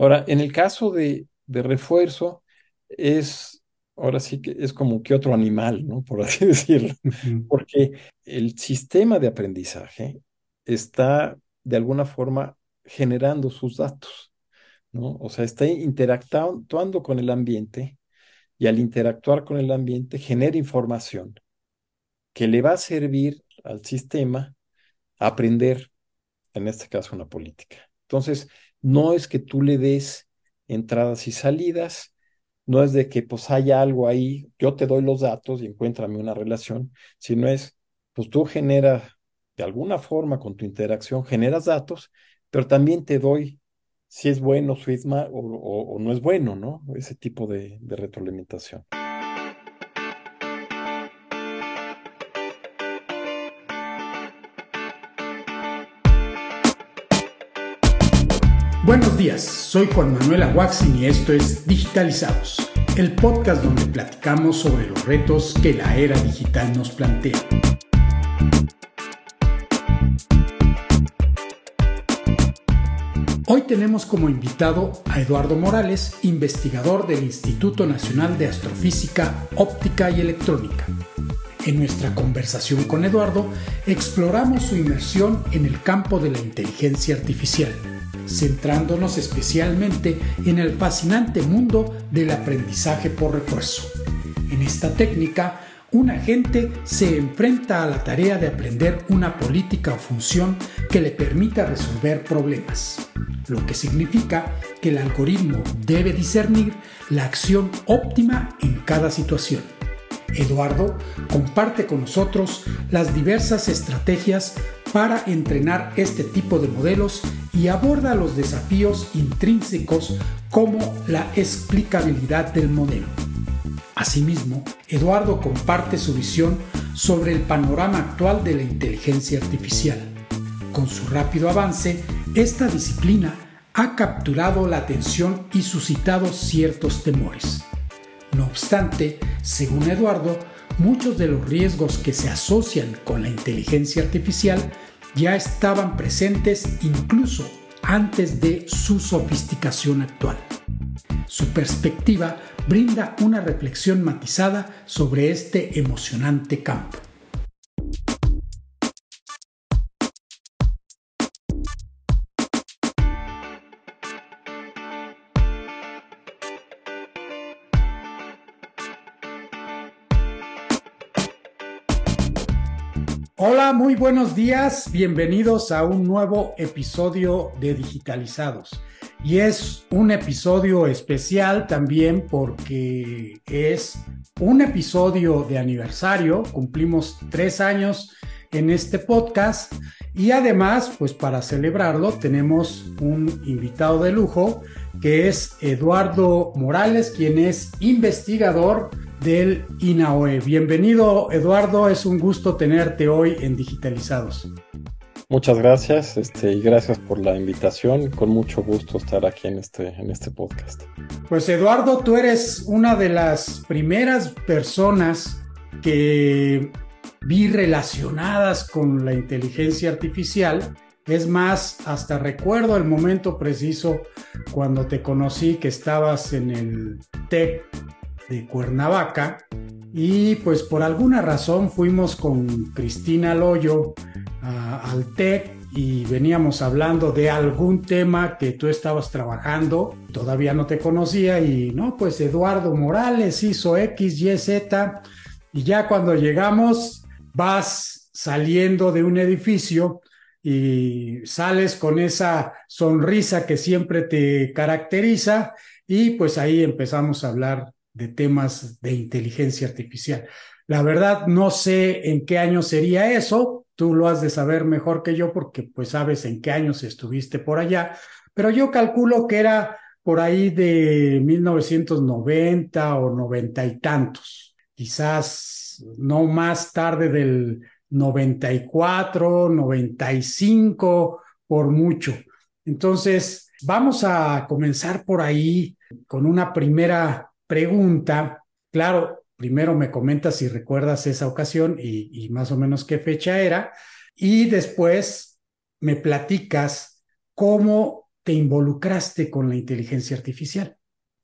Ahora, en el caso de, de refuerzo, es, ahora sí que es como que otro animal, ¿no? Por así decirlo, porque el sistema de aprendizaje está de alguna forma generando sus datos, ¿no? O sea, está interactuando con el ambiente y al interactuar con el ambiente genera información que le va a servir al sistema a aprender, en este caso, una política. Entonces, no es que tú le des entradas y salidas, no es de que pues haya algo ahí, yo te doy los datos y encuéntrame una relación, sino es, pues tú generas de alguna forma con tu interacción, generas datos, pero también te doy si es bueno, es mal, o, no es bueno, ¿no? Ese tipo de, de retroalimentación. Buenos días, soy Juan Manuel Aguaxin y esto es Digitalizados, el podcast donde platicamos sobre los retos que la era digital nos plantea. Hoy tenemos como invitado a Eduardo Morales, investigador del Instituto Nacional de Astrofísica, Óptica y Electrónica. En nuestra conversación con Eduardo, exploramos su inmersión en el campo de la inteligencia artificial centrándonos especialmente en el fascinante mundo del aprendizaje por refuerzo. En esta técnica, un agente se enfrenta a la tarea de aprender una política o función que le permita resolver problemas, lo que significa que el algoritmo debe discernir la acción óptima en cada situación. Eduardo comparte con nosotros las diversas estrategias para entrenar este tipo de modelos y aborda los desafíos intrínsecos como la explicabilidad del modelo. Asimismo, Eduardo comparte su visión sobre el panorama actual de la inteligencia artificial. Con su rápido avance, esta disciplina ha capturado la atención y suscitado ciertos temores. No obstante, según Eduardo, muchos de los riesgos que se asocian con la inteligencia artificial ya estaban presentes incluso antes de su sofisticación actual. Su perspectiva brinda una reflexión matizada sobre este emocionante campo. Hola, muy buenos días. Bienvenidos a un nuevo episodio de Digitalizados. Y es un episodio especial también porque es un episodio de aniversario. Cumplimos tres años en este podcast. Y además, pues para celebrarlo, tenemos un invitado de lujo que es Eduardo Morales, quien es investigador del INAOE. Bienvenido, Eduardo, es un gusto tenerte hoy en Digitalizados. Muchas gracias este, y gracias por la invitación. Con mucho gusto estar aquí en este, en este podcast. Pues Eduardo, tú eres una de las primeras personas que vi relacionadas con la inteligencia artificial. Es más, hasta recuerdo el momento preciso cuando te conocí que estabas en el TEC de Cuernavaca y pues por alguna razón fuimos con Cristina Loyo al TEC y veníamos hablando de algún tema que tú estabas trabajando, todavía no te conocía y no, pues Eduardo Morales hizo X, Y, Z y ya cuando llegamos vas saliendo de un edificio y sales con esa sonrisa que siempre te caracteriza y pues ahí empezamos a hablar de temas de inteligencia artificial. La verdad, no sé en qué año sería eso, tú lo has de saber mejor que yo porque pues sabes en qué años estuviste por allá, pero yo calculo que era por ahí de 1990 o noventa y tantos, quizás no más tarde del 94, 95 por mucho. Entonces, vamos a comenzar por ahí con una primera pregunta, claro, primero me comentas si recuerdas esa ocasión y, más o menos qué fecha era, y después me platicas cómo te involucraste con la inteligencia artificial?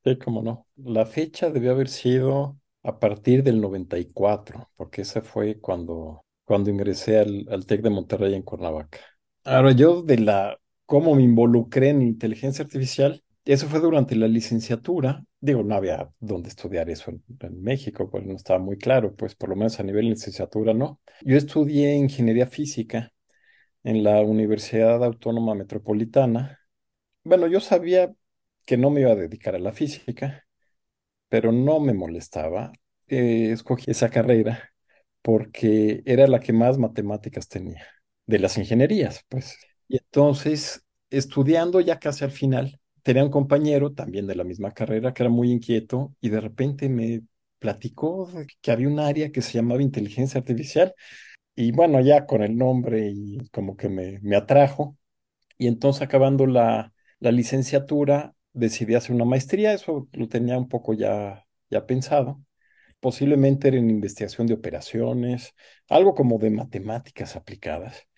Sí, cómo no. La fecha debió haber sido a partir del 94, porque ese fue cuando, cuando ingresé al, al TEC de Monterrey en Cuernavaca. Ahora, yo de la, cómo me involucré en inteligencia artificial, eso fue durante la licenciatura. Digo, no había dónde estudiar eso en, México, pues no estaba muy claro, pues por lo menos a nivel de licenciatura, ¿no? Yo estudié ingeniería física en la Universidad Autónoma Metropolitana. Bueno, yo sabía que no me iba a dedicar a la física, pero no me molestaba. Eh, escogí esa carrera porque era la que más matemáticas tenía, de las ingenierías, pues. Y entonces, estudiando ya casi al final, tenía un compañero también de la misma carrera que era muy inquieto y de repente me platicó que había un área que se llamaba inteligencia artificial y bueno, ya con el nombre y como que me, me atrajo. Y entonces acabando la, la licenciatura, decidí hacer una maestría, eso lo tenía un poco ya, ya pensado. Posiblemente era en investigación de operaciones, algo como de matemáticas aplicadas.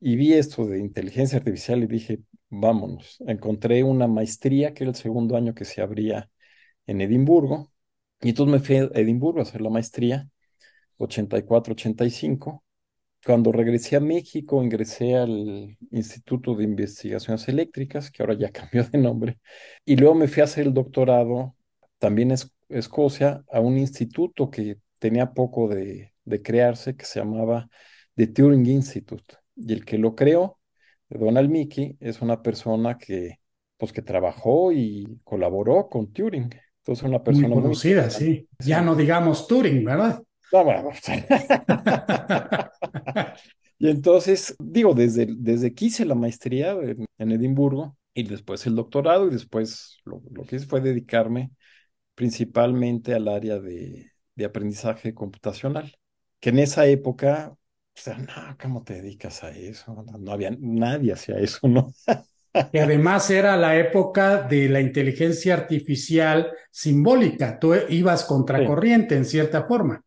Y vi esto de inteligencia artificial y dije, vámonos. Encontré una maestría que era el segundo año que se abría en Edimburgo. Y entonces me fui a Edimburgo a hacer la maestría, 84-85 cuando regresé a México, ingresé al Instituto de Investigaciones Eléctricas, que ahora ya cambió de nombre, y luego me fui a hacer el doctorado también en Escocia, a un instituto que tenía poco de, de crearse, que se llamaba The Turing Institute. Y el que lo creó, Donald Mickey, es una persona que, pues, que trabajó y colaboró con Turing. Entonces, una persona muy conocida, sí. Ya no digamos Turing, ¿verdad? No, bueno, y entonces, digo, desde, desde que hice la maestría en, en Edimburgo y después el doctorado y después lo, lo, que hice fue dedicarme principalmente al área de, de aprendizaje computacional, que en esa época, sea, no, ¿cómo te dedicas a eso? No, había, nadie hacía eso, ¿no? Y además era la época de la inteligencia artificial simbólica. Tú ibas contracorriente sí. en cierta forma.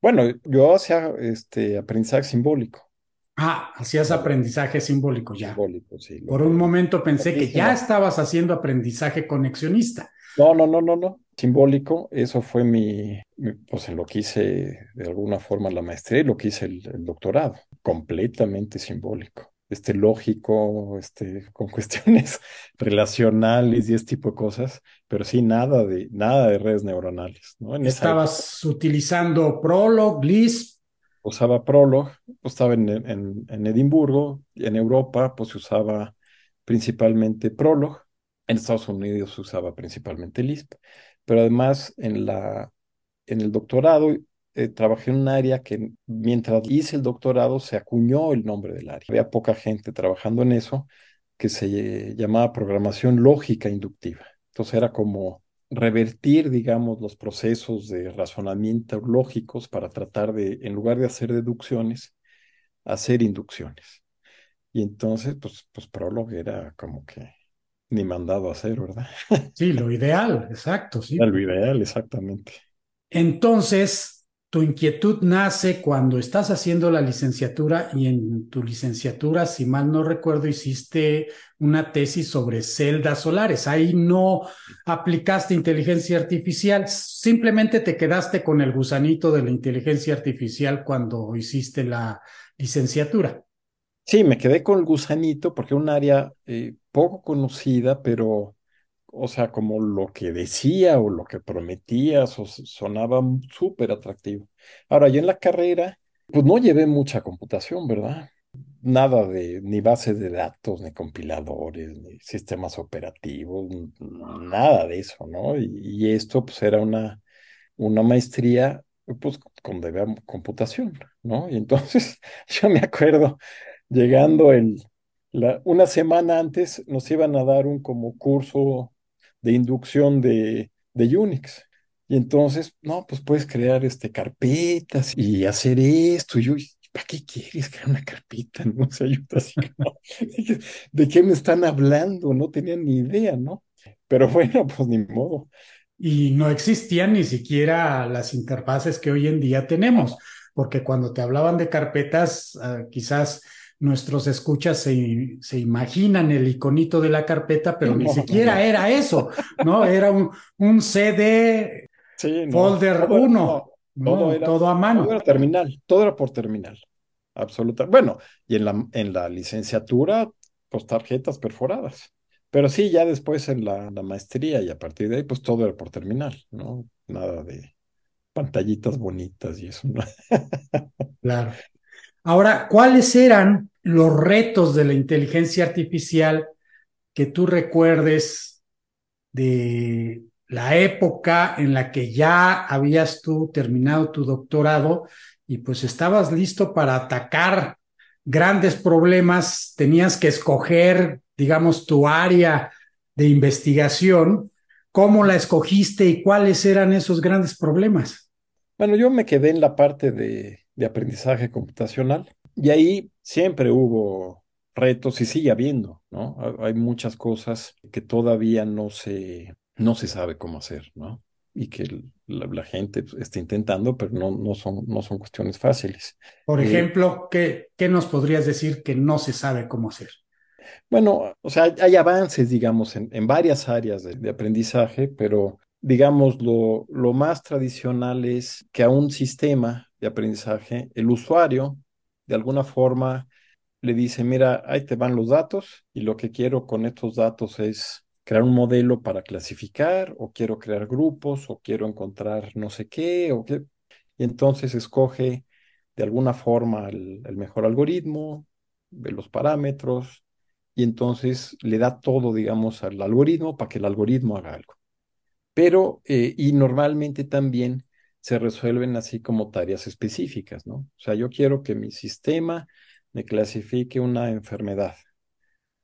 Bueno, yo hacía este aprendizaje simbólico. Ah, hacías aprendizaje simbólico ya. Simbólico, sí. Por un momento pensé que ya estabas haciendo aprendizaje conexionista. No, no, no, no, no. Simbólico, eso fue mi, mi pues lo que hice de alguna forma la maestría y lo que hice el, el doctorado. Completamente simbólico este lógico, este, con cuestiones relacionales y este tipo de cosas, pero sí nada de, nada de redes neuronales. ¿no? En ¿Estabas utilizando Prolog, Lisp? Usaba Prolog, pues estaba en, en, en, Edimburgo, en Europa pues se usaba principalmente Prolog, en Estados Unidos se usaba principalmente Lisp, pero además en, la, en el doctorado eh, trabajé en un área que mientras hice el doctorado se acuñó el nombre del área. Había poca gente trabajando en eso que se llamaba programación lógica inductiva. Entonces era como revertir, digamos, los procesos de razonamiento lógicos para tratar de, en lugar de hacer deducciones, hacer inducciones. Y entonces, pues, pues Prolog era como que ni mandado a hacer, ¿verdad? Sí, lo ideal, exacto, sí. Lo ideal, exactamente. Entonces, tu inquietud nace cuando estás haciendo la licenciatura y en tu licenciatura, si mal no recuerdo, hiciste una tesis sobre celdas solares. Ahí no aplicaste inteligencia artificial, simplemente te quedaste con el gusanito de la inteligencia artificial cuando hiciste la licenciatura. Sí, me quedé con el gusanito porque un área eh, poco conocida, pero o sea, como lo que decía o lo que prometía, so, sonaba súper atractivo. Ahora, yo en la carrera, pues no llevé mucha computación, ¿verdad? Nada de ni bases de datos, ni compiladores, ni sistemas operativos, nada de eso, ¿no? Y, esto, pues, era una, una maestría, pues, con computación, ¿no? Y entonces, yo me acuerdo llegando el, una semana antes nos iban a dar un como curso de inducción de, de Unix. Y entonces, no, pues puedes crear este, carpetas y hacer esto. Y yo, ¿para qué quieres crear una carpeta? No se ayuda así. ¿De qué me están hablando? No tenía ni idea, ¿no? Pero bueno, pues ni modo. Y no existían ni siquiera las interfaces que hoy en día tenemos, porque cuando te hablaban de carpetas, uh, quizás nuestros escuchas se, se, imaginan el iconito de la carpeta, pero ni siquiera era eso, ¿no? Era un, un CD folder 1, todo, todo, a mano. Todo era terminal, todo era por terminal, absoluta. Bueno, y en la, en la licenciatura, pues tarjetas perforadas. Pero sí, ya después en la, la maestría y a partir de ahí, pues todo era por terminal, ¿no? Nada de pantallitas bonitas y eso. ¿no? claro. Ahora, ¿cuáles eran los retos de la inteligencia artificial que tú recuerdes de la época en la que ya habías tú terminado tu doctorado y pues estabas listo para atacar grandes problemas, tenías que escoger, digamos, tu área de investigación, ¿cómo la escogiste y cuáles eran esos grandes problemas? Bueno, yo me quedé en la parte de de aprendizaje computacional. Y ahí siempre hubo retos y sigue habiendo, ¿no? Hay muchas cosas que todavía no se, no se sabe cómo hacer, ¿no? Y que la, gente está intentando, pero no, no, son, no son cuestiones fáciles. Por eh, ejemplo, ¿qué, ¿qué nos podrías decir que no se sabe cómo hacer? Bueno, o sea, hay avances, digamos, en, en varias áreas de, de, aprendizaje, pero digamos, lo, lo más tradicional es que a un sistema de aprendizaje, el usuario de alguna forma le dice, mira, ahí te van los datos y lo que quiero con estos datos es crear un modelo para clasificar o quiero crear grupos o quiero encontrar no sé qué o qué. Y entonces escoge de alguna forma el, mejor algoritmo, ve los parámetros y entonces le da todo, digamos, al algoritmo para que el algoritmo haga algo. Pero, eh, y normalmente también se resuelven así como tareas específicas, ¿no? O sea, yo quiero que mi sistema me clasifique una enfermedad.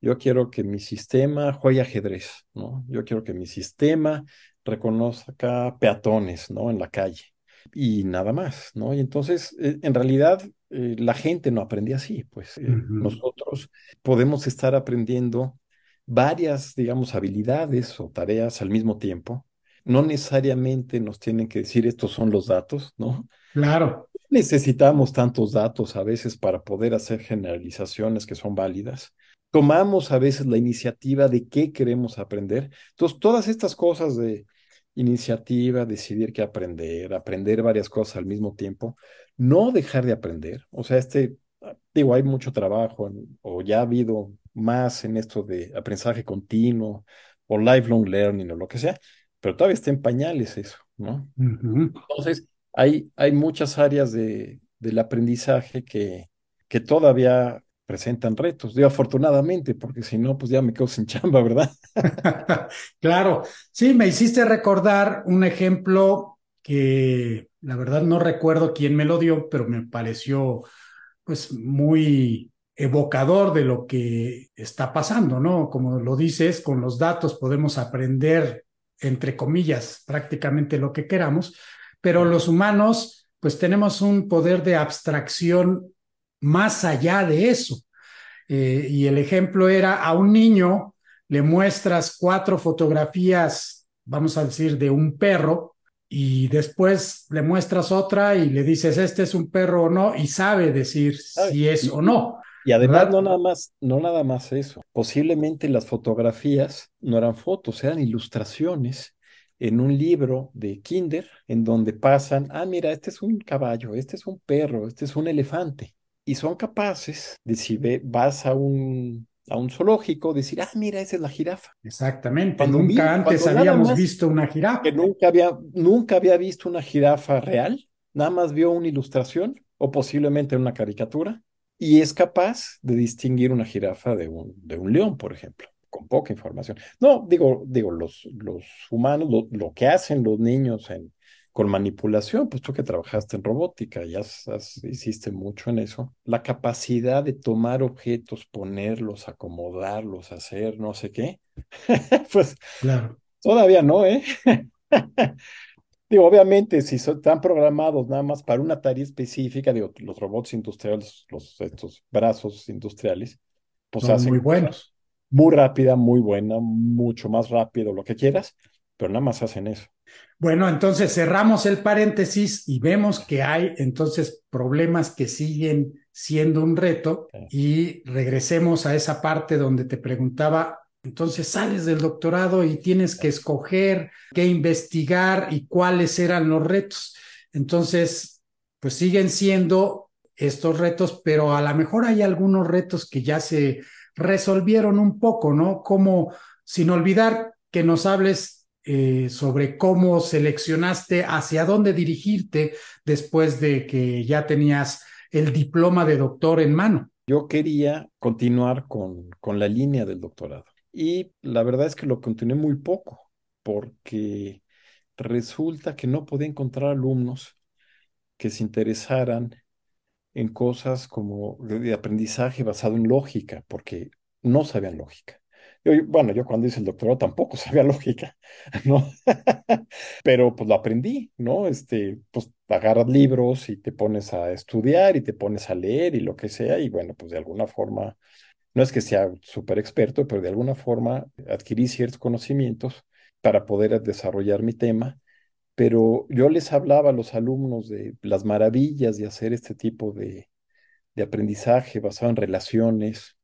Yo quiero que mi sistema juegue ajedrez, ¿no? Yo quiero que mi sistema reconozca peatones, ¿no? En la calle. Y nada más, ¿no? Y entonces, eh, en realidad, eh, la gente no aprende así, pues eh, nosotros podemos estar aprendiendo varias, digamos, habilidades o tareas al mismo tiempo no necesariamente nos tienen que decir estos son los datos, ¿no? Claro. Necesitamos tantos datos a veces para poder hacer generalizaciones que son válidas. Tomamos a veces la iniciativa de qué queremos aprender. Entonces, todas estas cosas de iniciativa, decidir qué aprender, aprender varias cosas al mismo tiempo, no dejar de aprender. O sea, este, digo, hay mucho trabajo o ya ha habido más en esto de aprendizaje continuo o lifelong learning o lo que sea, pero todavía está en pañales eso, ¿no? Entonces, hay, hay muchas áreas de, del aprendizaje que, que todavía presentan retos, digo afortunadamente, porque si no, pues ya me quedo sin chamba, ¿verdad? claro, sí, me hiciste recordar un ejemplo que la verdad no recuerdo quién me lo dio, pero me pareció pues muy evocador de lo que está pasando, ¿no? Como lo dices, con los datos podemos aprender entre comillas, prácticamente lo que queramos, pero los humanos, pues tenemos un poder de abstracción más allá de eso. Eh, y el ejemplo era a un niño le muestras cuatro fotografías, vamos a decir, de un perro, y después le muestras otra y le dices, este es un perro o no, y sabe decir si es o no. Y además no nada más, no nada más eso. Posiblemente las fotografías no eran fotos, eran ilustraciones en un libro de Kinder en donde pasan, ah, mira, este es un caballo, este es un perro, este es un elefante. Y son capaces de si vas a un, a un zoológico, decir, ah, mira, esa es la jirafa. Exactamente, nunca antes habíamos visto una jirafa. Que nunca había, nunca había visto una jirafa real, nada más vio una ilustración o posiblemente una caricatura y es capaz de distinguir una jirafa de un, de un león, por ejemplo, con poca información. No, digo, digo los, los humanos, lo, que hacen los niños en, con manipulación, pues tú que trabajaste en robótica, ya hiciste mucho en eso, la capacidad de tomar objetos, ponerlos, acomodarlos, hacer no sé qué, pues claro. todavía no, ¿eh? Digo, obviamente, si están programados nada más para una tarea específica, digo, los robots industriales, los, estos brazos industriales, pues Son hacen muy buenos. Muy rápida, muy buena, mucho más rápido, lo que quieras, pero nada más hacen eso. Bueno, entonces cerramos el paréntesis y vemos que hay entonces problemas que siguen siendo un reto y regresemos a esa parte donde te preguntaba, entonces sales del doctorado y tienes que escoger qué investigar y cuáles eran los retos. Entonces, pues siguen siendo estos retos, pero a lo mejor hay algunos retos que ya se resolvieron un poco, ¿no? Como, sin olvidar que nos hables eh, sobre cómo seleccionaste hacia dónde dirigirte después de que ya tenías el diploma de doctor en mano. Yo quería continuar con, con la línea del doctorado y la verdad es que lo continué muy poco porque resulta que no podía encontrar alumnos que se interesaran en cosas como de aprendizaje basado en lógica, porque no sabían lógica. Bueno, yo cuando hice el doctorado tampoco sabía lógica, ¿no? Pero pues lo aprendí, ¿no? Este, pues agarras libros y te pones a estudiar y te pones a leer y lo que sea, y bueno, pues de alguna forma, no es que sea súper experto, pero de alguna forma adquirí ciertos conocimientos para poder desarrollar mi tema pero yo les hablaba a los alumnos de las maravillas de hacer este tipo de, de aprendizaje basado en relaciones,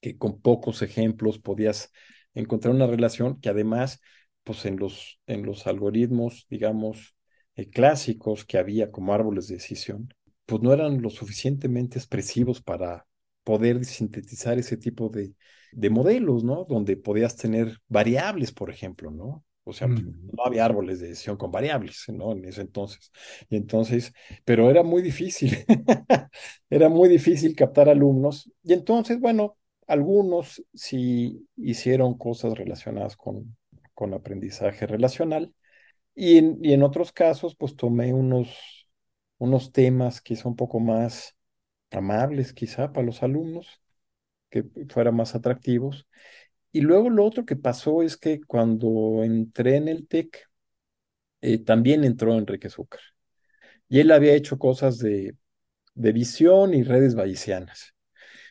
que con pocos ejemplos podías encontrar una relación que además, pues en los, en los algoritmos, digamos, eh, clásicos que había como árboles de decisión, pues no eran lo suficientemente expresivos para poder sintetizar ese tipo de, de modelos, ¿no? Donde podías tener variables, por ejemplo, ¿no? O sea, no había árboles de decisión con variables, ¿no? En ese entonces. Y entonces, pero era muy difícil, era muy difícil captar alumnos. Y entonces, bueno, algunos sí hicieron cosas relacionadas con, con aprendizaje relacional. Y en, y en otros casos, pues tomé unos, unos temas quizá un poco más amables, quizá, para los alumnos, que fueran más atractivos. Y luego lo otro que pasó es que cuando entré en el TEC, eh, también entró Enrique Zúcar. Y él había hecho cosas de, de visión y redes bayesianas.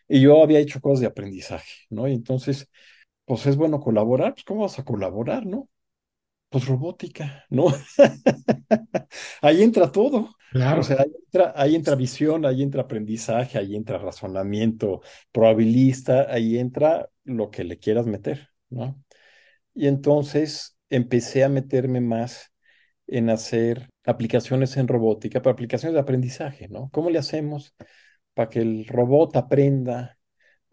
Y yo había hecho cosas de aprendizaje, ¿no? Y entonces, pues es bueno colaborar. Pues, ¿cómo vas a colaborar, no? Pues robótica, ¿no? ahí entra todo. Claro. O sea, ahí entra, ahí entra visión, ahí entra aprendizaje, ahí entra razonamiento probabilista, ahí entra lo que le quieras meter, ¿no? Y entonces empecé a meterme más en hacer aplicaciones en robótica, para aplicaciones de aprendizaje, ¿no? ¿Cómo le hacemos para que el robot aprenda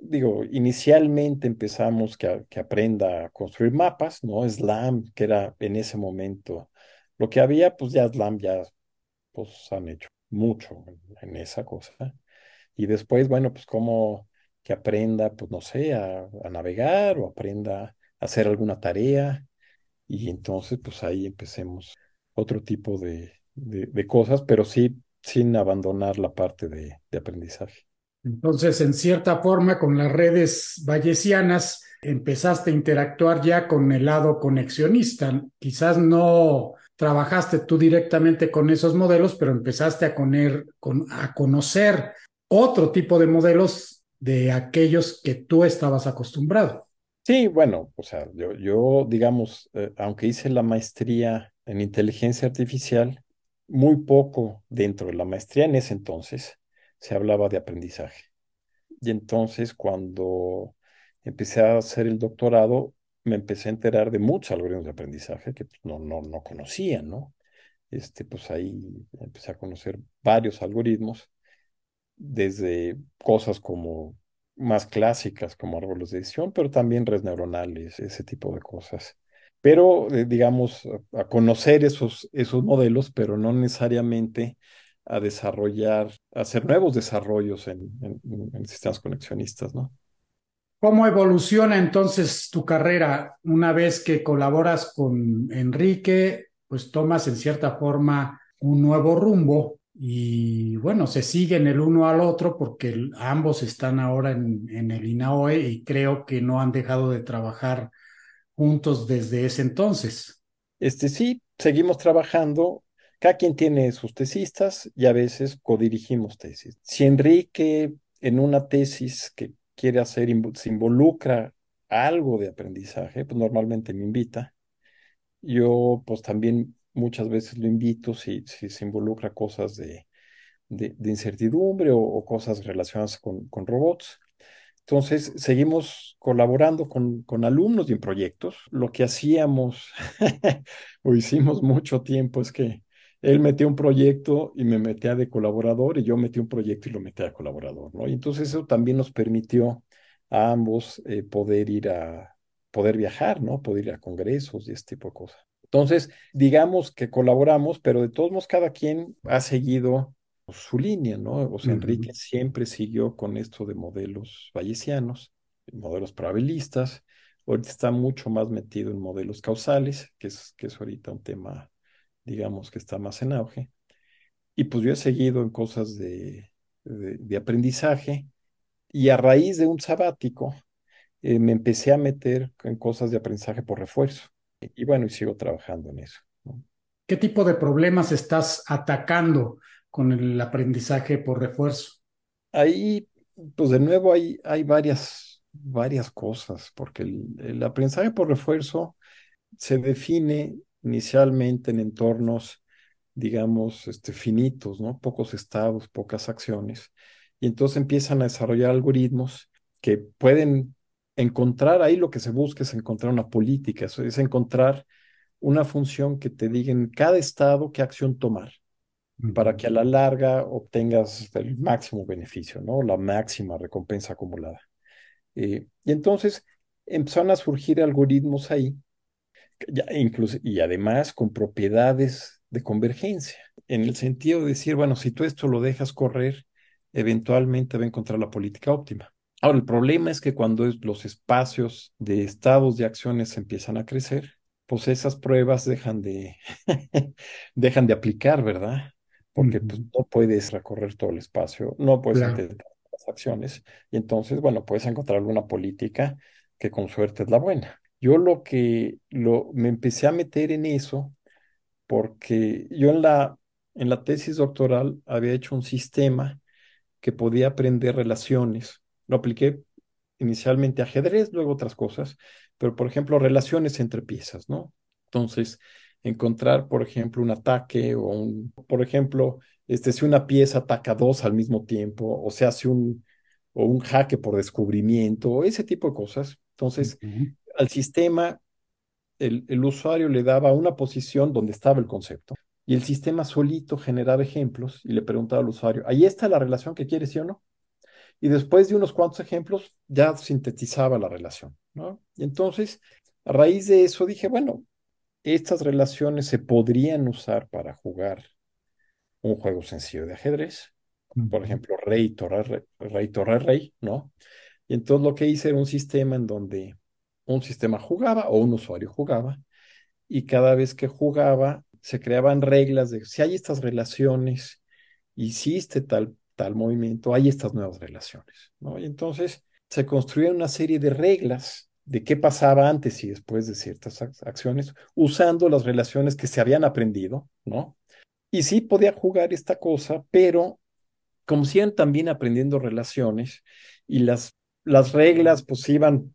digo, inicialmente empezamos que, que, aprenda a construir mapas, ¿no? SLAM, que era en ese momento lo que había, pues ya SLAM ya pues han hecho mucho en, esa cosa. Y después, bueno, pues como que aprenda, pues no sé, a, navegar o aprenda a hacer alguna tarea. Y entonces, pues ahí empecemos otro tipo de, de, cosas, pero sí sin abandonar la parte de, de aprendizaje. Entonces, en cierta forma, con las redes bayesianas, empezaste a interactuar ya con el lado conexionista. Quizás no trabajaste tú directamente con esos modelos, pero empezaste a, a conocer otro tipo de modelos de aquellos que tú estabas acostumbrado. Sí, bueno, o sea, yo, yo digamos, eh, aunque hice la maestría en inteligencia artificial, muy poco dentro de la maestría en ese entonces se hablaba de aprendizaje. Y entonces cuando empecé a hacer el doctorado, me empecé a enterar de muchos algoritmos de aprendizaje que pues, no, no, no conocía, ¿no? Este, pues ahí empecé a conocer varios algoritmos, desde cosas como más clásicas como árboles de decisión, pero también redes neuronales, ese tipo de cosas. Pero, eh, digamos, a conocer esos, esos modelos, pero no necesariamente a desarrollar, a hacer nuevos desarrollos en, sistemas conexionistas, ¿no? ¿Cómo evoluciona entonces tu carrera una vez que colaboras con Enrique? Pues tomas en cierta forma un nuevo rumbo y bueno, se siguen el uno al otro porque ambos están ahora en, en el INAOE y creo que no han dejado de trabajar juntos desde ese entonces. Este sí, seguimos trabajando cada quien tiene sus tesistas y a veces codirigimos tesis. Si Enrique en una tesis que quiere hacer se involucra algo de aprendizaje, pues normalmente me invita yo pues también muchas veces lo invito si, si se involucra cosas de, de, incertidumbre o, cosas relacionadas con, con robots. Entonces, seguimos colaborando con, con alumnos y en proyectos. Lo que hacíamos o hicimos mucho tiempo es que él metía un proyecto y me metía de colaborador y yo metí un proyecto y lo metía de colaborador, ¿no? Y entonces eso también nos permitió a ambos eh, poder ir a, poder viajar, ¿no? Poder ir a congresos y este tipo de cosas. Entonces, digamos que colaboramos, pero de todos modos cada quien ha seguido su línea, ¿no? O sea, Enrique siempre siguió con esto de modelos bayesianos, modelos probabilistas. Ahorita está mucho más metido en modelos causales, que es, que es ahorita un tema, digamos, que está más en auge. Y pues yo he seguido en cosas de, de, aprendizaje y a raíz de un sabático eh, me empecé a meter en cosas de aprendizaje por refuerzo. Y, bueno, y sigo trabajando en eso. ¿Qué tipo de problemas estás atacando con el aprendizaje por refuerzo? Ahí, pues de nuevo hay, hay varias, varias cosas, porque el, aprendizaje por refuerzo se define inicialmente en entornos, digamos, este, finitos, ¿no? Pocos estados, pocas acciones. Y entonces empiezan a desarrollar algoritmos que pueden encontrar ahí lo que se busca es encontrar una política, es encontrar una función que te diga en cada estado qué acción tomar para que a la larga obtengas el máximo beneficio, ¿no? La máxima recompensa acumulada. Eh, y entonces empezaron a surgir algoritmos ahí, ya, incluso, y además con propiedades de convergencia, en el sentido de decir, bueno, si tú esto lo dejas correr, eventualmente va a encontrar la política óptima. Ahora, el problema es que cuando los espacios de estados de acciones empiezan a crecer, pues esas pruebas dejan de, dejan de aplicar, ¿verdad? porque pues, no puedes recorrer todo el espacio, no puedes hacer las acciones, y entonces, bueno, puedes encontrar alguna política que con suerte es la buena. Yo lo que lo, me empecé a meter en eso porque yo en la, en la tesis doctoral había hecho un sistema que podía aprender relaciones. Lo apliqué inicialmente a ajedrez, luego otras cosas, pero por ejemplo, relaciones entre piezas, ¿no? Entonces, encontrar, por ejemplo, un ataque o un, por ejemplo, este, si una pieza ataca dos al mismo tiempo o se hace un, o un jaque por descubrimiento, ese tipo de cosas. Entonces, al sistema, el, el usuario le daba una posición donde estaba el concepto y el sistema solito generaba ejemplos y le preguntaba al usuario, ¿ahí está la relación que quieres, sí o no? Y después de unos cuantos ejemplos, ya sintetizaba la relación, ¿no? Y entonces, a raíz de eso dije, bueno, estas relaciones se podrían usar para jugar un juego sencillo de ajedrez. Por ejemplo, rey, torre, rey, torre, rey, ¿no? Y entonces lo que hice era un sistema en donde un sistema jugaba o un usuario jugaba y cada vez que jugaba se creaban reglas de si hay estas relaciones, hiciste tal, tal movimiento, hay estas nuevas relaciones, ¿no? Y entonces se construían una serie de reglas de qué pasaba antes y después de ciertas acciones, usando las relaciones que se habían aprendido, ¿no? Y sí podía jugar esta cosa, pero como si también aprendiendo relaciones y las, las reglas pues iban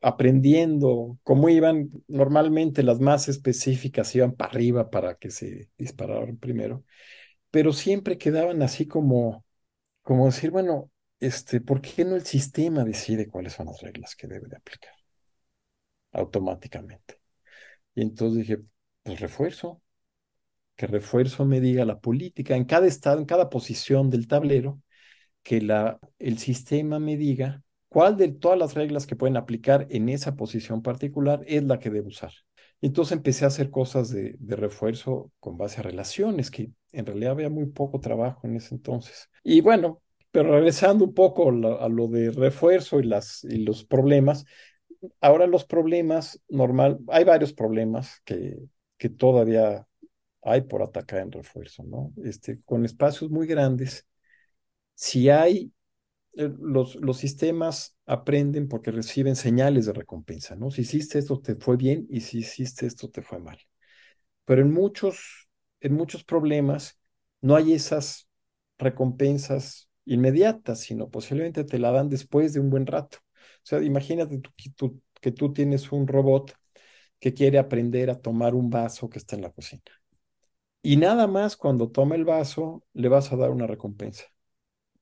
aprendiendo como iban, normalmente las más específicas iban para arriba para que se dispararan primero, pero siempre quedaban así como, como decir, bueno, este, ¿por qué no el sistema decide cuáles son las reglas que debe de aplicar? automáticamente. Y entonces dije, pues refuerzo, que refuerzo me diga la política en cada estado, en cada posición del tablero, que la, el sistema me diga cuál de todas las reglas que pueden aplicar en esa posición particular es la que debo usar. Entonces empecé a hacer cosas de, refuerzo con base a relaciones, que en realidad había muy poco trabajo en ese entonces. Y bueno, pero regresando un poco a lo de refuerzo y, las, y los problemas, ahora los problemas normal, hay varios problemas que, que todavía hay por atacar en refuerzo, ¿no? Este, con espacios muy grandes, si hay, los, los sistemas aprenden porque reciben señales de recompensa, ¿no? Si hiciste esto te fue bien y si hiciste esto te fue mal. Pero en muchos, en muchos problemas no hay esas recompensas inmediatas, sino posiblemente te la dan después de un buen rato. O sea, imagínate tú, que tú tienes un robot que quiere aprender a tomar un vaso que está en la cocina. Y nada más cuando toma el vaso le vas a dar una recompensa.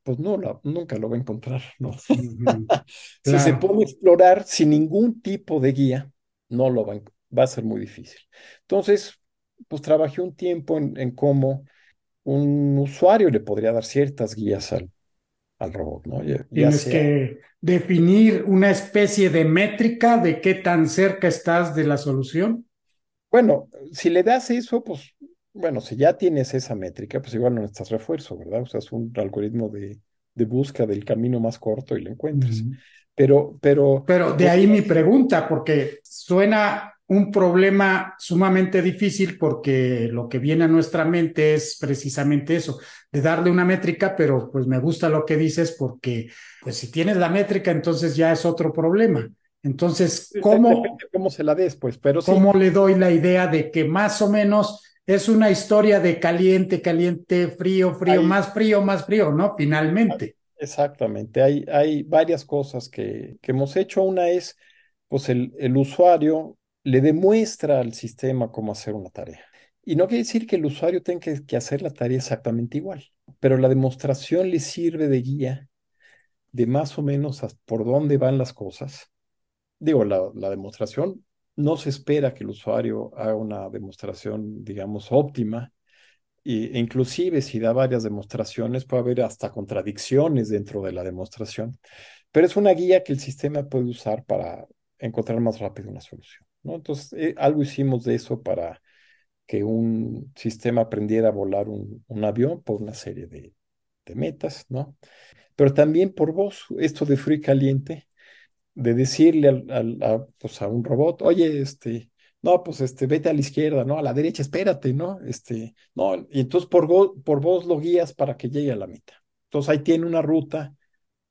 Pues no, nunca lo va a encontrar, ¿no? si se pone a explorar sin ningún tipo de guía, no lo va a, va a ser muy difícil. Entonces, pues trabajé un tiempo en, cómo un usuario le podría dar ciertas guías al, al robot, ¿no? Tienes que definir una especie de métrica de qué tan cerca estás de la solución. Bueno, si le das eso, pues bueno, si ya tienes esa métrica, pues igual no necesitas refuerzo, ¿verdad? Es un algoritmo de, de búsqueda del camino más corto y lo encuentres. Pero, pero. Pero de ahí mi pregunta, porque suena un problema sumamente difícil porque lo que viene a nuestra mente es precisamente eso, de darle una métrica, pero pues me gusta lo que dices porque pues si tienes la métrica entonces ya es otro problema. Entonces, ¿cómo, cómo se la des? Pues, pero ¿Cómo le doy la idea de que más o menos es una historia de caliente, caliente, frío, frío, más frío, más frío, ¿no? Finalmente. Exactamente, hay, hay varias cosas que, que hemos hecho. Una es, pues el, el usuario le demuestra al sistema cómo hacer una tarea. Y no quiere decir que el usuario tenga que, que, hacer la tarea exactamente igual, pero la demostración le sirve de guía de más o menos por dónde van las cosas. Digo, la, la demostración no se espera que el usuario haga una demostración, digamos, óptima. E inclusive si da varias demostraciones, puede haber hasta contradicciones dentro de la demostración. Pero es una guía que el sistema puede usar para encontrar más rápido una solución. Entonces, eh, algo hicimos de eso para que un sistema aprendiera a volar un, avión por una serie de, metas, ¿no? Pero también por voz, esto de y caliente, de decirle al, a, pues a un robot, oye, este, no, pues este, vete a la izquierda, ¿no? A la derecha, espérate, ¿no? Este, no, y entonces por, por vos lo guías para que llegue a la meta. Entonces ahí tiene una ruta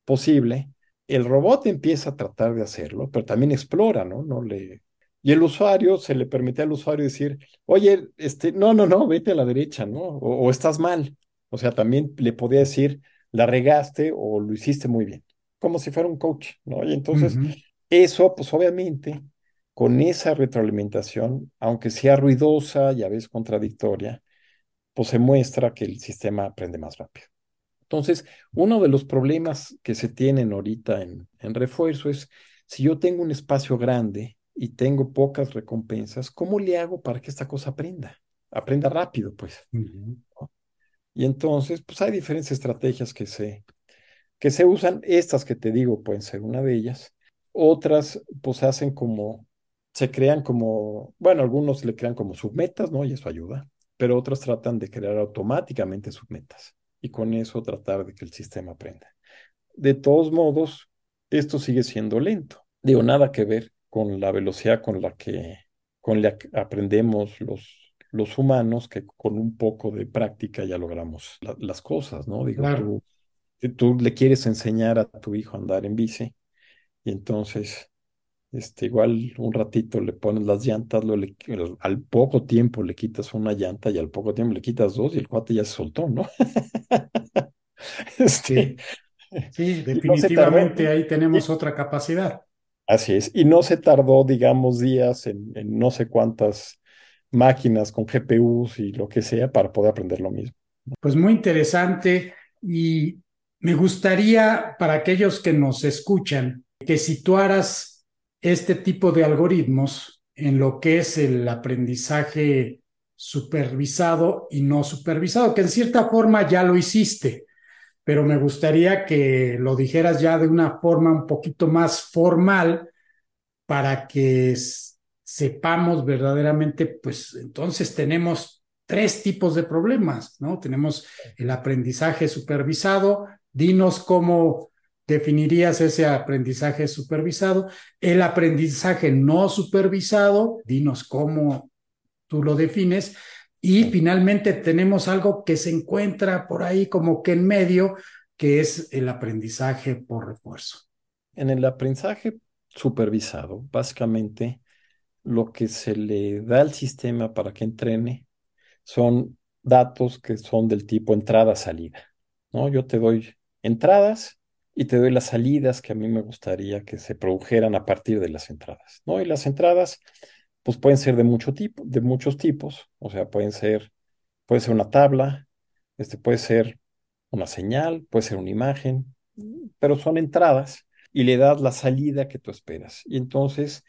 posible. El robot empieza a tratar de hacerlo, pero también explora, ¿no? No le... Y el usuario, se le permite al usuario decir, oye, este, no, no, no, vete a la derecha, ¿no? O, o estás mal. O sea, también le podía decir, la regaste o lo hiciste muy bien como si fuera un coach, ¿no? Y entonces, eso, pues obviamente, con esa retroalimentación, aunque sea ruidosa y a veces contradictoria, pues se muestra que el sistema aprende más rápido. Entonces, uno de los problemas que se tienen ahorita en, en refuerzo es, si yo tengo un espacio grande y tengo pocas recompensas, ¿cómo le hago para que esta cosa aprenda? Aprenda rápido, pues. Y entonces, pues hay diferentes estrategias que se, que se usan, estas que te digo pueden ser una de ellas, otras pues hacen como, se crean como, bueno, algunos le crean como submetas, ¿no? Y eso ayuda, pero otras tratan de crear automáticamente submetas y con eso tratar de que el sistema aprenda. De todos modos, esto sigue siendo lento. Digo, nada que ver con la velocidad con la que, con la que aprendemos los, los humanos, que con un poco de práctica ya logramos las cosas, ¿no? Digo, tú tú le quieres enseñar a tu hijo a andar en bici y entonces este, igual un ratito le pones las llantas, lo, al poco tiempo le quitas una llanta y al poco tiempo le quitas dos y el cuate ya se soltó, ¿no? este, sí, definitivamente ahí tenemos otra capacidad. Así es, y no se tardó, digamos, días en, en no sé cuántas máquinas con GPUs y lo que sea para poder aprender lo mismo. Pues muy interesante y me gustaría, para aquellos que nos escuchan, que situaras este tipo de algoritmos en lo que es el aprendizaje supervisado y no supervisado, que en cierta forma ya lo hiciste, pero me gustaría que lo dijeras ya de una forma un poquito más formal para que sepamos verdaderamente, pues entonces tenemos tres tipos de problemas, ¿no? Tenemos el aprendizaje supervisado, Dinos cómo definirías ese aprendizaje supervisado. El aprendizaje no supervisado, dinos cómo tú lo defines. Y finalmente tenemos algo que se encuentra por ahí como que en medio, que es el aprendizaje por refuerzo. En el aprendizaje supervisado, básicamente lo que se le da al sistema para que entrene son datos que son del tipo entrada-salida. ¿no? Yo te doy entradas y te doy las salidas que a mí me gustaría que se produjeran a partir de las entradas, ¿no? Y las entradas, pues pueden ser de mucho tipo, de muchos tipos, o sea, pueden ser, puede ser una tabla, este puede ser una señal, puede ser una imagen, pero son entradas y le das la salida que tú esperas. Y entonces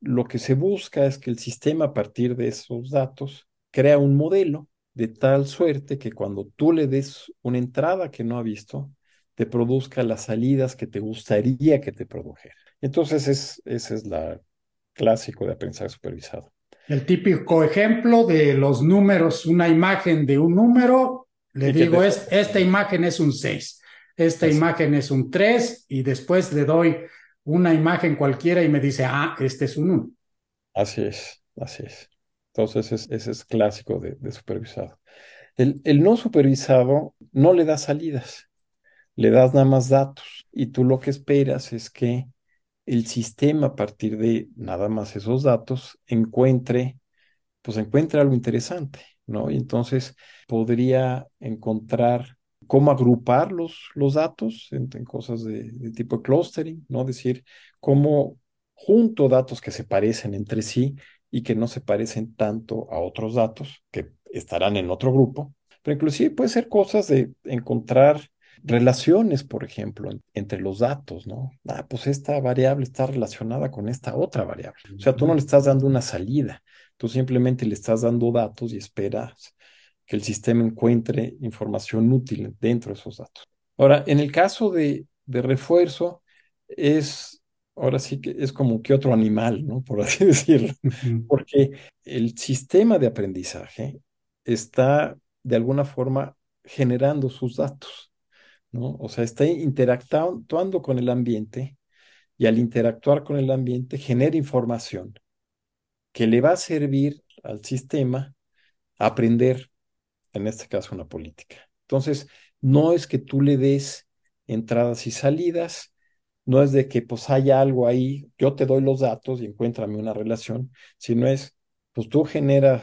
lo que se busca es que el sistema a partir de esos datos crea un modelo de tal suerte que cuando tú le des una entrada que no ha visto, te produzca las salidas que te gustaría que te produjera. Entonces, es, ese es la clásico de aprendizaje supervisado. El típico ejemplo de los números, una imagen de un número, le digo, es, esta imagen es un 6, esta imagen es un 3 y después le doy una imagen cualquiera y me dice, ah, este es un 1. Así es, así es. Entonces, ese, es clásico de, supervisado. El, el, no supervisado no le da salidas, le das nada más datos y tú lo que esperas es que el sistema a partir de nada más esos datos encuentre, pues encuentre algo interesante, ¿no? Y entonces podría encontrar cómo agrupar los, los datos en, cosas de, de, tipo clustering, ¿no? Decir, cómo junto datos que se parecen entre sí y que no se parecen tanto a otros datos que estarán en otro grupo, pero inclusive puede ser cosas de encontrar relaciones, por ejemplo, entre los datos, ¿no? Ah, pues esta variable está relacionada con esta otra variable. O sea, tú no le estás dando una salida, tú simplemente le estás dando datos y esperas que el sistema encuentre información útil dentro de esos datos. Ahora, en el caso de, de refuerzo, es, ahora sí que es como que otro animal, ¿no? Por así decirlo, porque el sistema de aprendizaje está de alguna forma generando sus datos. ¿No? O sea, está interactuando con el ambiente y al interactuar con el ambiente genera información que le va a servir al sistema a aprender, en este caso, una política. Entonces, no es que tú le des entradas y salidas, no es de que pues haya algo ahí, yo te doy los datos y encuéntrame una relación, sino es, pues tú generas,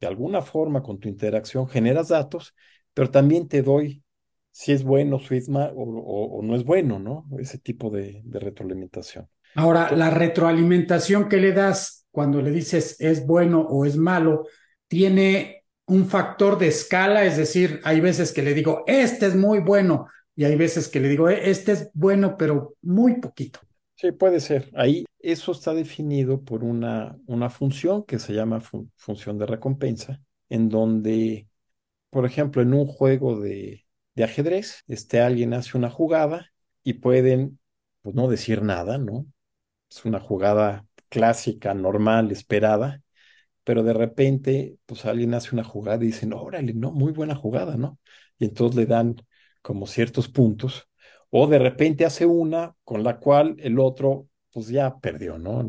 de alguna forma con tu interacción, generas datos, pero también te doy si es bueno es o, o, no es bueno, ¿no? Ese tipo de, retroalimentación. Ahora, la retroalimentación que le das cuando le dices es bueno o es malo, tiene un factor de escala, es decir, hay veces que le digo, este es muy bueno, y hay veces que le digo, e, este es bueno, pero muy poquito. Sí, puede ser. Ahí eso está definido por una, una función que se llama función de recompensa, en donde, por ejemplo, en un juego de, de ajedrez, este alguien hace una jugada y pueden, pues no decir nada, ¿no? Es una jugada clásica, normal, esperada, pero de repente, pues alguien hace una jugada y dicen, órale, no, muy buena jugada, ¿no? Y entonces le dan como ciertos puntos, o de repente hace una con la cual el otro, pues ya perdió, ¿no?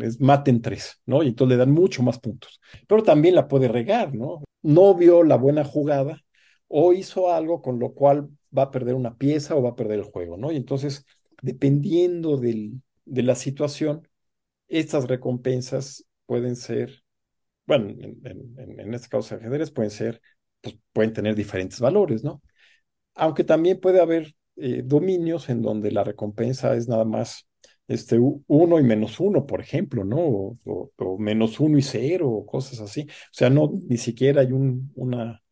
Es maten tres, ¿no? Y entonces le dan mucho más puntos. Pero también la puede regar, ¿no? No vio la buena jugada o hizo algo con lo cual va a perder una pieza o va a perder el juego, ¿no? Y entonces, dependiendo de la situación, estas recompensas pueden ser, bueno, en, este caso ajedrez pueden ser, pues pueden tener diferentes valores, ¿no? Aunque también puede haber eh, dominios en donde la recompensa es nada más este, uno y menos uno, por ejemplo, ¿no? O, menos uno y cero, o cosas así. O sea, no, ni siquiera hay un, una,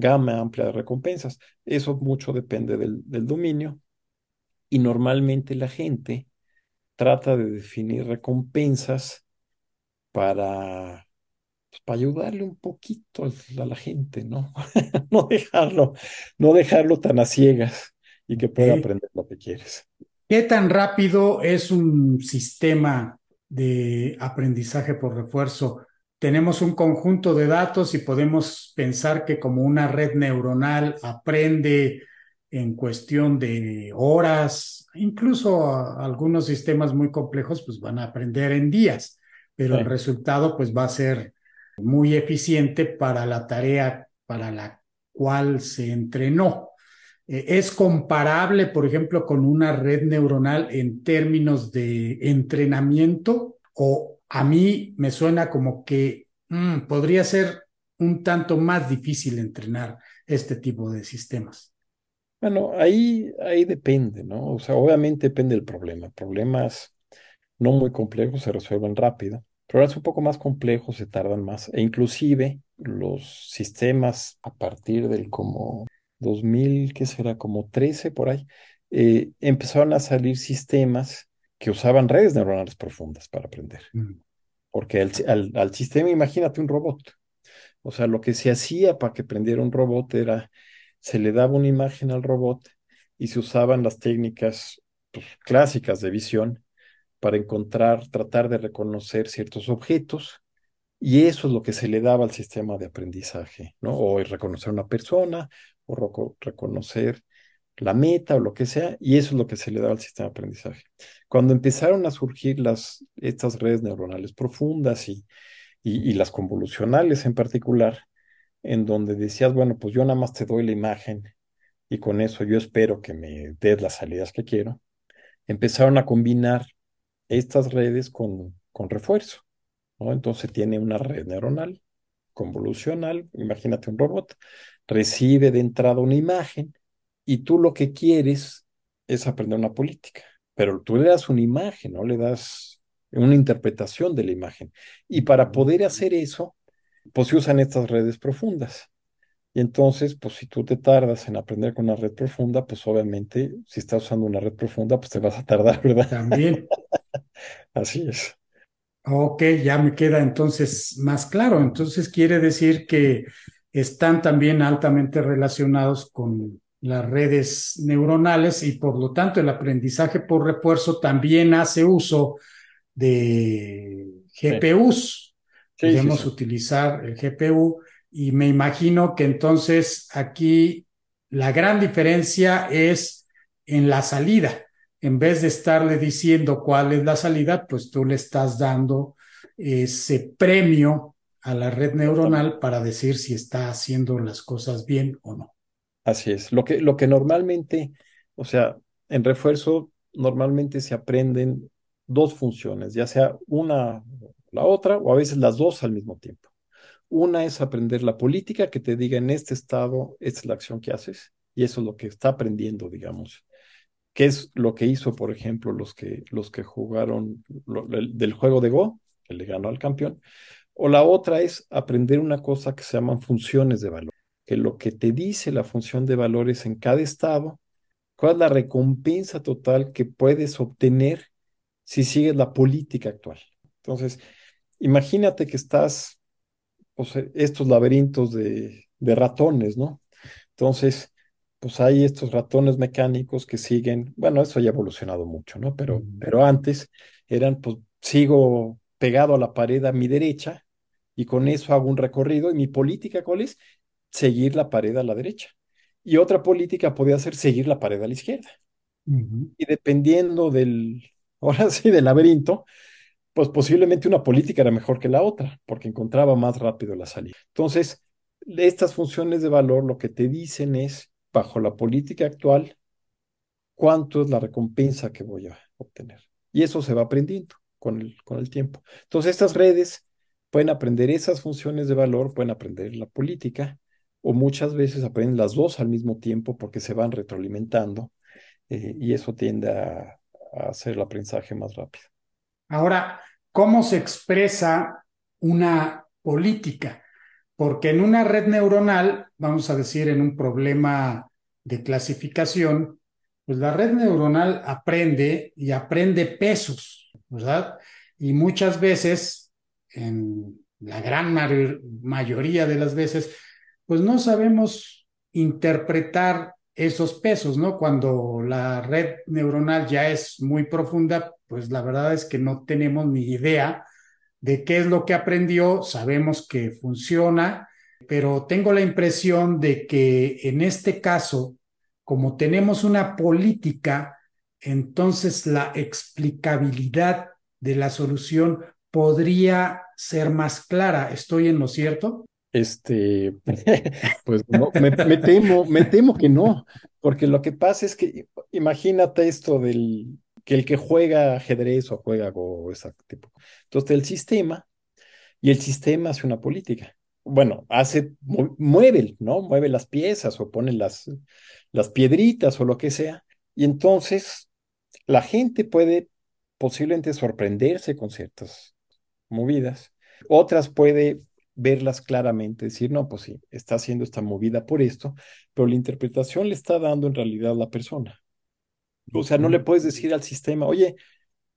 gama amplia de recompensas. Eso mucho depende del, dominio y normalmente la gente trata de definir recompensas para, pues, para ayudarle un poquito a la gente, ¿no? no dejarlo, no dejarlo tan a ciegas y que pueda aprender lo que quieres. ¿Qué tan rápido es un sistema de aprendizaje por refuerzo tenemos un conjunto de datos y podemos pensar que como una red neuronal aprende en cuestión de horas, incluso algunos sistemas muy complejos pues van a aprender en días, pero el resultado pues va a ser muy eficiente para la tarea para la cual se entrenó. E, ¿Es comparable, por ejemplo, con una red neuronal en términos de entrenamiento o a mí me suena como que mm, podría ser un tanto más difícil entrenar este tipo de sistemas. Bueno, ahí, ahí depende, ¿no? O sea, obviamente depende del problema. Problemas no muy complejos se resuelven rápido. Programas un poco más complejos se tardan más. E inclusive los sistemas a partir del como 2000, ¿qué será? Como 13 por ahí, eh, empezaron a salir sistemas que usaban redes neuronales profundas para aprender. Mm. Porque al, al, sistema, imagínate un robot. O sea, lo que se hacía para que prendiera un robot era, se le daba una imagen al robot y se usaban las técnicas pues, clásicas de visión para encontrar, tratar de reconocer ciertos objetos, y eso es lo que se le daba al sistema de aprendizaje, ¿no? O reconocer una persona, o reconocer la meta o lo que sea, y eso es lo que se le daba al sistema de aprendizaje. Cuando empezaron a surgir las, estas redes neuronales profundas y, y, y las convolucionales en particular, en donde decías, bueno, pues yo nada más te doy la imagen y con eso yo espero que me des las salidas que quiero, empezaron a combinar estas redes con, con refuerzo. ¿no? Entonces tiene una red neuronal convolucional, imagínate un robot, recibe de entrada una imagen y tú lo que quieres es aprender una política, pero tú le das una imagen, no le das una interpretación de la imagen. Y para poder hacer eso, pues se usan estas redes profundas. Y entonces, pues si tú te tardas en aprender con una red profunda, pues obviamente si estás usando una red profunda, pues te vas a tardar, ¿verdad? También. Así es. Ok, ya me queda entonces más claro. Entonces quiere decir que están también altamente relacionados con las redes neuronales y por lo tanto el aprendizaje por refuerzo también hace uso de GPUs. Podemos utilizar el GPU y me imagino que entonces aquí la gran diferencia es en la salida en vez de estarle diciendo cuál es la salida, pues tú le estás dando ese premio a la red neuronal para decir si está haciendo las cosas bien o no. Así es. Lo que, lo que normalmente, o sea, en refuerzo, normalmente se aprenden dos funciones, ya sea una la otra o a veces las dos al mismo tiempo. Una es aprender la política que te diga en este estado, esta es la acción que haces, y eso es lo que está aprendiendo, digamos, ¿Qué es lo que hizo, por ejemplo, los que, los que jugaron del juego de Go, que le ganó al campeón? O la otra es aprender una cosa que se llaman funciones de valor, que lo que te dice la función de valores en cada estado, cuál es la recompensa total que puedes obtener si sigues la política actual. Entonces, imagínate que estás, o sea, estos laberintos de, de ratones, ¿no? Entonces, pues hay estos ratones mecánicos que siguen, bueno, eso ya ha evolucionado mucho, ¿no? Pero, pero antes eran, pues sigo pegado a la pared a mi derecha y con eso hago un recorrido y mi política, ¿cuál es? Seguir la pared a la derecha. Y otra política podía ser seguir la pared a la izquierda. Y dependiendo del, ahora sí, del laberinto, pues posiblemente una política era mejor que la otra, porque encontraba más rápido la salida. Entonces, estas funciones de valor lo que te dicen es bajo la política actual, cuánto es la recompensa que voy a obtener. Y eso se va aprendiendo con el, con el tiempo. Entonces, estas redes pueden aprender esas funciones de valor, pueden aprender la política, o muchas veces aprenden las dos al mismo tiempo porque se van retroalimentando, eh, y eso tiende a, a hacer el aprendizaje más rápido. Ahora, ¿cómo se expresa una política? porque en una red neuronal, vamos a decir, en un problema de clasificación, pues la red neuronal aprende y aprende pesos, ¿verdad? Y muchas veces, en la gran mayoría de las veces, pues no sabemos interpretar esos pesos, ¿no? Cuando la red neuronal ya es muy profunda, pues la verdad es que no tenemos ni idea de qué es lo que aprendió, sabemos que funciona, pero tengo la impresión de que en este caso, como tenemos una política, entonces la explicabilidad de la solución podría ser más clara. ¿Estoy en lo cierto? Este, pues no, me, temo, me temo que no, porque lo que pasa es que imagínate esto del que el que juega ajedrez o juega Go, ese tipo. Entonces, el sistema, y el sistema hace una política. Bueno, hace, mueve, ¿no? Mueve las piezas o pone las, las piedritas o lo que sea. Y entonces la gente puede posiblemente sorprenderse con ciertas movidas. Otras puede verlas claramente, decir, no, pues sí, está haciendo esta movida por esto, pero la interpretación le está dando en realidad la persona. O sea, no le puedes decir al sistema, oye,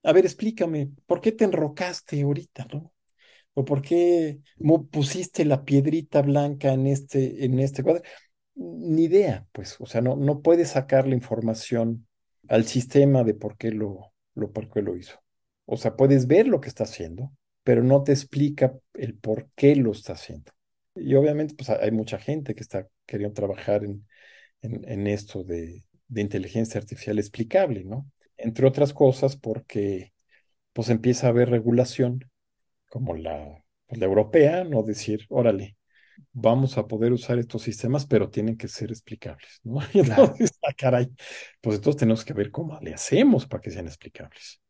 a ver, explícame, ¿por qué te enrocaste ahorita, no? ¿O por qué pusiste la piedrita blanca en este, en este cuadro? Ni idea, pues, o sea, no, no puedes sacar la información al sistema de por qué lo, lo, por qué lo hizo. O sea, puedes ver lo que está haciendo, pero no te explica el por qué lo está haciendo. Y obviamente, pues hay mucha gente que está queriendo trabajar en, en, esto de, de, inteligencia artificial explicable, ¿no? Entre otras cosas porque pues empieza a haber regulación como la, pues, la europea, no decir, órale, vamos a poder usar estos sistemas, pero tienen que ser explicables, ¿no? entonces, ah, caray, pues entonces tenemos que ver cómo le hacemos para que sean explicables.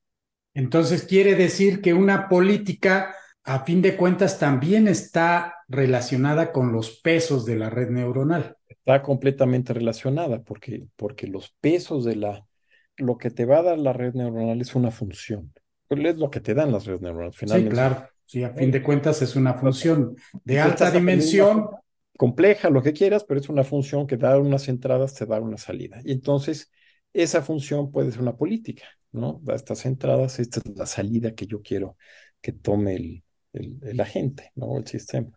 Entonces quiere decir que una política, a fin de cuentas, también está relacionada con los pesos de la red neuronal. Está completamente relacionada porque, porque los pesos de la, lo que te va a dar la red neuronal es una función. Es lo que te dan las redes neuronales. Finalmente. Sí, claro. Sí, a fin de cuentas es una función de alta dimensión. Compleja, lo que quieras, pero es una función que da unas entradas, te da una salida. Y entonces, esa función puede ser una política, ¿no? Da estas entradas, esta es la salida que yo quiero que tome el, el, agente, ¿no? El sistema.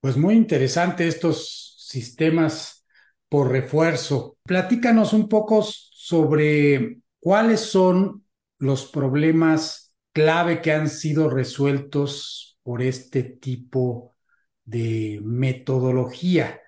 Pues muy interesante estos sistemas por refuerzo. Platícanos un poco sobre cuáles son los problemas clave que han sido resueltos por este tipo de metodología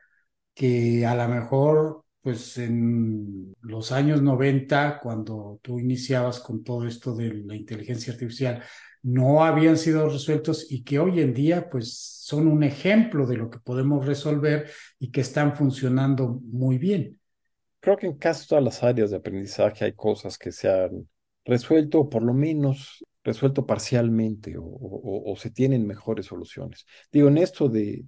que a lo mejor pues en los años 90, cuando tú iniciabas con todo esto de la inteligencia artificial, no habían sido resueltos y que hoy en día pues son un ejemplo de lo que podemos resolver y que están funcionando muy bien. Creo que en casi todas las áreas de aprendizaje hay cosas que se han resuelto, por lo menos resuelto parcialmente, o, se tienen mejores soluciones. Digo, en esto de,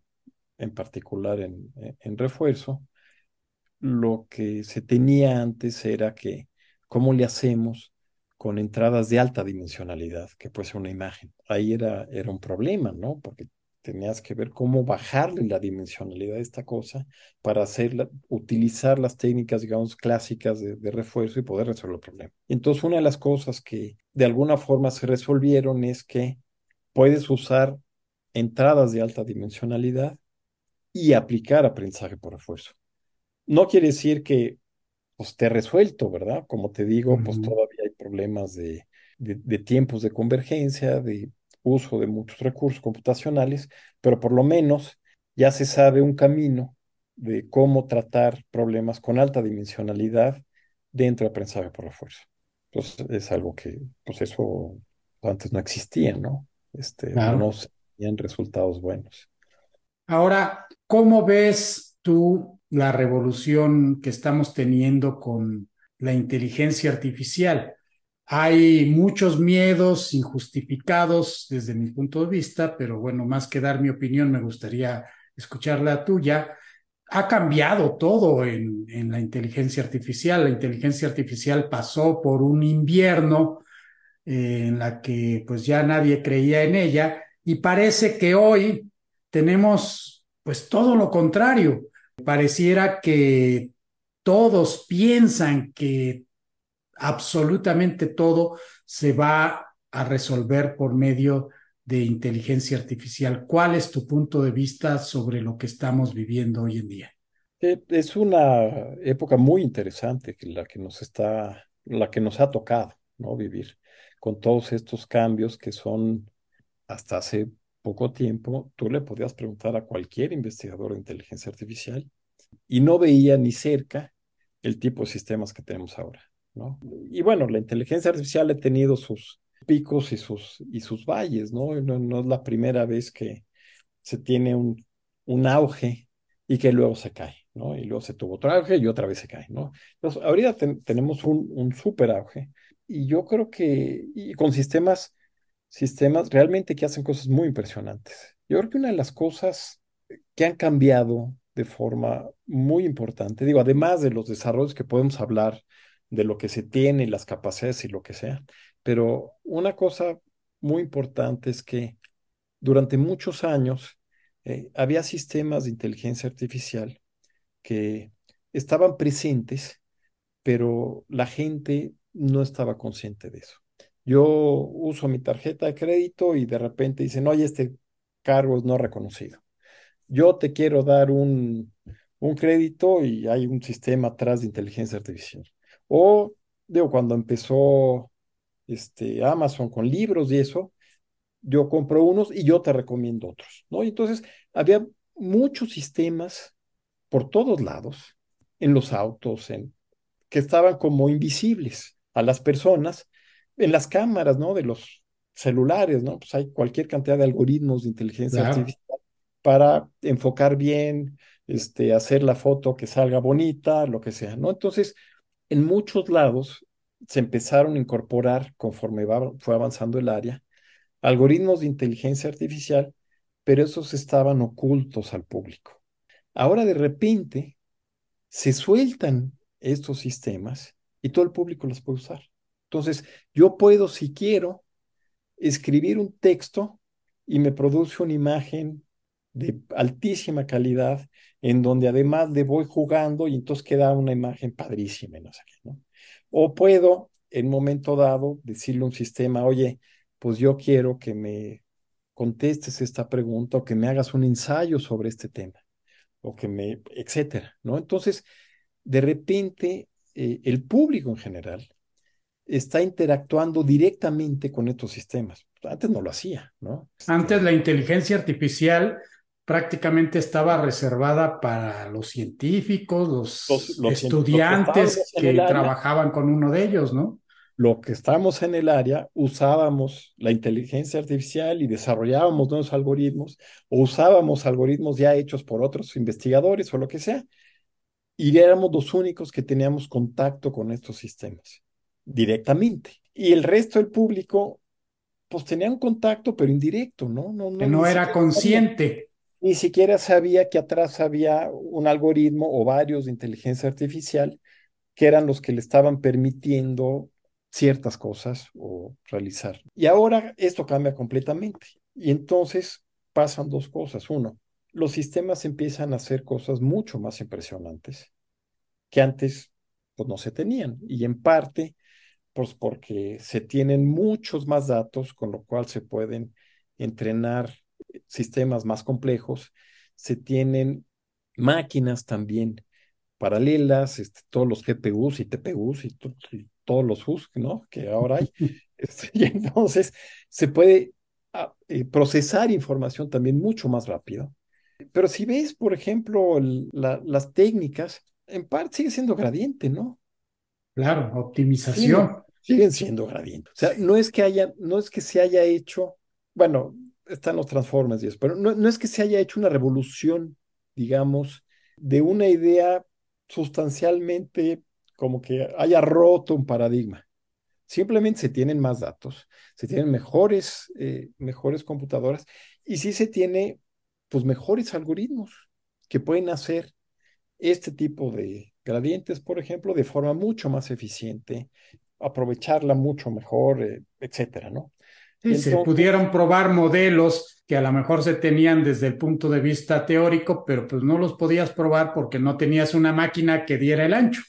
en particular en, en refuerzo, lo que se tenía antes era que, ¿cómo le hacemos con entradas de alta dimensionalidad, que puede ser una imagen? Ahí era, era un problema, ¿no? Porque tenías que ver cómo bajarle la dimensionalidad de esta cosa para hacerla, utilizar las técnicas, digamos, clásicas de, refuerzo y poder resolver el problema. Entonces, una de las cosas que de alguna forma se resolvieron es que puedes usar entradas de alta dimensionalidad y aplicar aprendizaje por refuerzo. No quiere decir que pues, esté resuelto, ¿verdad? Como te digo, pues todavía hay problemas de, de tiempos de convergencia, de uso de muchos recursos computacionales, pero por lo menos ya se sabe un camino de cómo tratar problemas con alta dimensionalidad dentro de aprendizaje por refuerzo. Entonces es algo que, pues eso antes no existía, ¿no? Este, No se tenían resultados buenos. Ahora, ¿cómo ves tú la revolución que estamos teniendo con la inteligencia artificial? Hay muchos miedos injustificados desde mi punto de vista, pero bueno, más que dar mi opinión, me gustaría escuchar la tuya. Ha cambiado todo en, en la inteligencia artificial. La inteligencia artificial pasó por un invierno eh, en la que pues ya nadie creía en ella y parece que hoy tenemos pues todo lo contrario. Pareciera que todos piensan que absolutamente todo se va a resolver por medio de inteligencia artificial. ¿Cuál es tu punto de vista sobre lo que estamos viviendo hoy en día? Eh, es una época muy interesante la que nos está, la que nos ha tocado, ¿no? Vivir con todos estos cambios que son hasta hace poco tiempo, tú le podías preguntar a cualquier investigador de inteligencia artificial y no veía ni cerca el tipo de sistemas que tenemos ahora. Y bueno, la inteligencia artificial ha tenido sus picos y sus, y sus valles, ¿no? ¿no? es la primera vez que se tiene un, un auge y que luego se cae, ¿no? Y luego se tuvo otro auge y otra vez se cae, ¿no? Entonces, ahorita tenemos un, un super auge y yo creo que y con sistemas, sistemas realmente que hacen cosas muy impresionantes. Yo creo que una de las cosas que han cambiado de forma muy importante, digo, además de los desarrollos que podemos hablar de lo que se tiene, las capacidades y lo que sea. Pero una cosa muy importante es que durante muchos años eh, había sistemas de inteligencia artificial que estaban presentes, pero la gente no estaba consciente de eso. Yo uso mi tarjeta de crédito y de repente dicen, oye, este cargo es no reconocido. Yo te quiero dar un, un crédito y hay un sistema atrás de inteligencia artificial. O, digo, cuando empezó este, Amazon con libros y eso, yo compro unos y yo te recomiendo otros, ¿no? Y entonces había muchos sistemas por todos lados, en los autos, en, que estaban como invisibles a las personas, en las cámaras, ¿no? De los celulares, ¿no? Pues hay cualquier cantidad de algoritmos de inteligencia artificial para enfocar bien, este, hacer la foto que salga bonita, lo que sea, ¿no? Entonces, en muchos lados se empezaron a incorporar, conforme fue avanzando el área, algoritmos de inteligencia artificial, pero esos estaban ocultos al público. Ahora de repente se sueltan estos sistemas y todo el público los puede usar. Entonces, yo puedo, si quiero, escribir un texto y me produce una imagen de altísima calidad, en donde además le voy jugando y entonces queda una imagen padrísima, no sé ¿no? O puedo, en momento dado, decirle a un sistema, oye, pues yo quiero que me contestes esta pregunta o que me hagas un ensayo sobre este tema, o que me, etcétera, ¿no? Entonces, de repente, eh, el público en general está interactuando directamente con estos sistemas. Antes no lo hacía, ¿no? Antes la inteligencia artificial prácticamente estaba reservada para los científicos, los, estudiantes que, trabajaban con uno de ellos, ¿no? Lo que estábamos en el área, usábamos la inteligencia artificial y desarrollábamos nuevos algoritmos o usábamos algoritmos ya hechos por otros investigadores o lo que sea, y éramos los únicos que teníamos contacto con estos sistemas directamente. Y el resto del público, pues tenía un contacto, pero indirecto, ¿no? No, no, que no era consciente ni siquiera sabía que atrás había un algoritmo o varios de inteligencia artificial que eran los que le estaban permitiendo ciertas cosas o realizar. Y ahora esto cambia completamente. Y entonces pasan dos cosas. Uno, los sistemas empiezan a hacer cosas mucho más impresionantes que antes pues, no se tenían. Y en parte, pues porque se tienen muchos más datos, con lo cual se pueden entrenar sistemas más complejos, se tienen máquinas también paralelas, este, todos los GPUs y TPUs y, todos los HUS, ¿no? Que ahora hay. Este, y entonces se puede ah, eh, procesar información también mucho más rápido. Pero si ves, por ejemplo, las técnicas, en parte sigue siendo gradiente, ¿no? Claro, optimización. Siguen siendo gradiente. O sea, no es que haya, no es que se haya hecho, bueno, están los Transformers y eso, pero no, no es que se haya hecho una revolución, digamos, de una idea sustancialmente como que haya roto un paradigma. Simplemente se tienen más datos, se tienen mejores, eh, mejores computadoras y sí se tiene pues mejores algoritmos que pueden hacer este tipo de gradientes, por ejemplo, de forma mucho más eficiente, aprovecharla mucho mejor, eh, etcétera, ¿no? Sí, se pudieron probar modelos que a lo mejor se tenían desde el punto de vista teórico, pero pues no los podías probar porque no tenías una máquina que diera el ancho.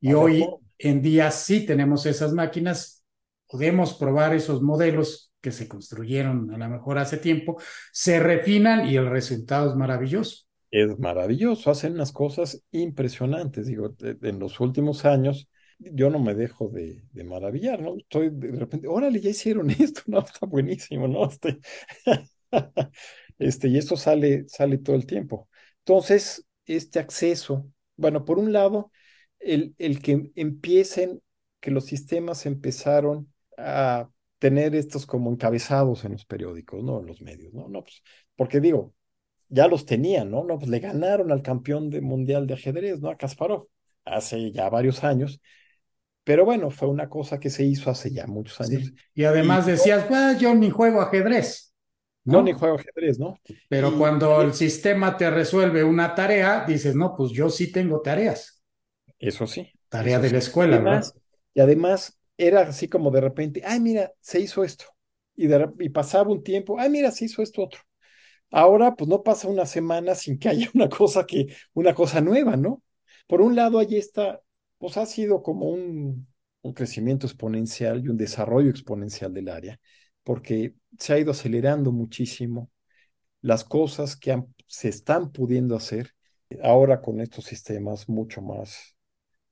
Y hoy en día sí tenemos esas máquinas, podemos probar esos modelos que se construyeron a lo mejor hace tiempo, se refinan y el resultado es maravilloso. Es maravilloso, hacen unas cosas impresionantes. Digo, en los últimos años yo no me dejo de, maravillar, ¿no? Estoy de repente, órale, ya hicieron esto, ¿no? Está buenísimo, ¿no? Este, este, y esto sale, sale todo el tiempo. Entonces, este acceso, bueno, por un lado, el, el que empiecen, que los sistemas empezaron a tener estos como encabezados en los periódicos, ¿no? En los medios, ¿no? No, pues, porque digo, ya los tenían, ¿no? No, pues le ganaron al campeón de mundial de ajedrez, ¿no? A Kasparov, hace ya varios años, pero bueno, fue una cosa que se hizo hace ya muchos años. Y además decías, pues yo ni juego ajedrez. ¿no? ni juego ajedrez, ¿no? Pero cuando el sistema te resuelve una tarea, dices, no, pues yo sí tengo tareas. Eso sí. Tarea de la escuela, además, Y además era así como de repente, ay, mira, se hizo esto. y, y pasaba un tiempo, ah, mira, se hizo esto otro. Ahora, pues no pasa una semana sin que haya una cosa que, una cosa nueva, ¿no? Por un lado, allí está, pues ha sido como un, un crecimiento exponencial y un desarrollo exponencial del área, porque se ha ido acelerando muchísimo las cosas que se están pudiendo hacer ahora con estos sistemas mucho más,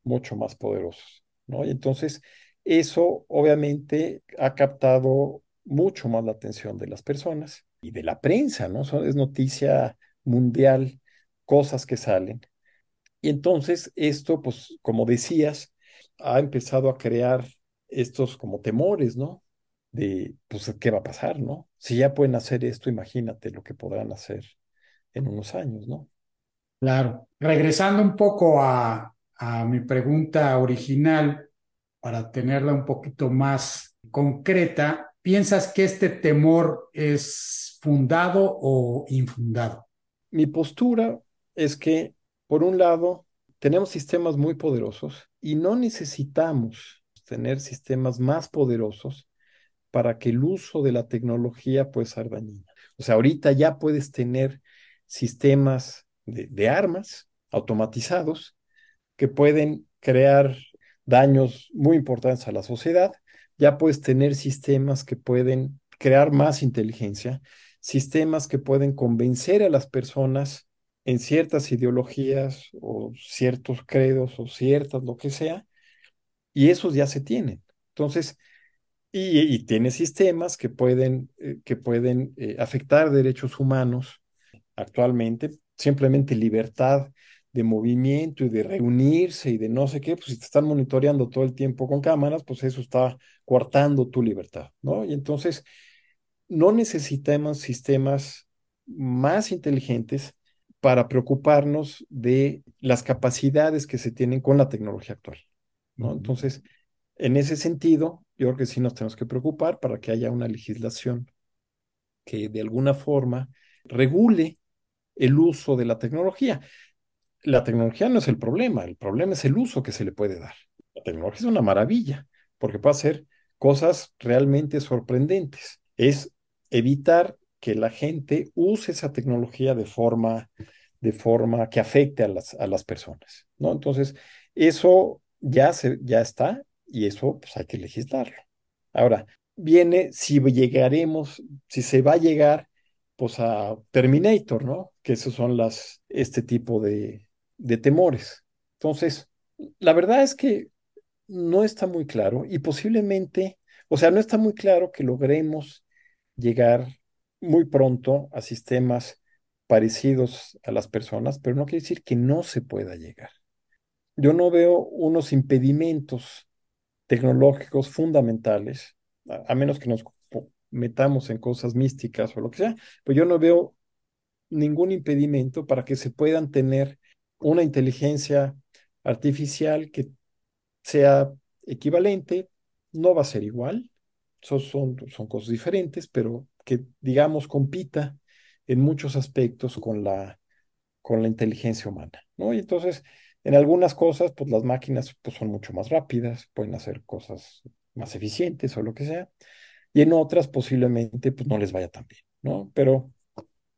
mucho más poderosos, ¿no? Y entonces, eso obviamente ha captado mucho más la atención de las personas y de la prensa, ¿no? es noticia mundial, cosas que salen. Y entonces esto, pues, como decías, ha empezado a crear estos como temores, ¿no? De, pues, ¿qué va a pasar, no? Si ya pueden hacer esto, imagínate lo que podrán hacer en unos años, ¿no? Claro. Regresando un poco a, a mi pregunta original, para tenerla un poquito más concreta, ¿piensas que este temor es fundado o infundado? Mi postura es que, por un lado, tenemos sistemas muy poderosos y no necesitamos tener sistemas más poderosos para que el uso de la tecnología pueda ser dañina. O sea, ahorita ya puedes tener sistemas de, de armas automatizados que pueden crear daños muy importantes a la sociedad. Ya puedes tener sistemas que pueden crear más inteligencia, sistemas que pueden convencer a las personas en ciertas ideologías o ciertos credos o ciertas lo que sea, y esos ya se tienen. Entonces, y, tiene sistemas que pueden, eh, que pueden eh, afectar derechos humanos actualmente, simplemente libertad de movimiento y de reunirse y de no sé qué, pues si te están monitoreando todo el tiempo con cámaras, pues eso está coartando tu libertad, ¿no? Y entonces, no necesitamos sistemas más inteligentes para preocuparnos de las capacidades que se tienen con la tecnología actual, ¿no? Entonces, en ese sentido, yo creo que sí nos tenemos que preocupar para que haya una legislación que de alguna forma regule el uso de la tecnología. La tecnología no es el problema, el problema es el uso que se le puede dar. La tecnología es una maravilla, porque puede hacer cosas realmente sorprendentes. Es evitar que la gente use esa tecnología de forma, de forma que afecte a las, a las personas, ¿no? Entonces, eso ya, se, ya está y eso pues hay que legislarlo. Ahora, viene si llegaremos, si se va a llegar pues a Terminator, ¿no? Que esos son las, este tipo de, de temores. Entonces, la verdad es que no está muy claro y posiblemente, o sea, no está muy claro que logremos llegar muy pronto a sistemas parecidos a las personas, pero no quiere decir que no se pueda llegar. Yo no veo unos impedimentos tecnológicos fundamentales, a, menos que nos metamos en cosas místicas o lo que sea, pues yo no veo ningún impedimento para que se puedan tener una inteligencia artificial que sea equivalente, no va a ser igual, son, son, son cosas diferentes, pero que, digamos, compita en muchos aspectos con la, con la inteligencia humana, ¿no? Y entonces, en algunas cosas, pues las máquinas pues, son mucho más rápidas, pueden hacer cosas más eficientes o lo que sea, y en otras posiblemente pues no les vaya tan bien, ¿no? Pero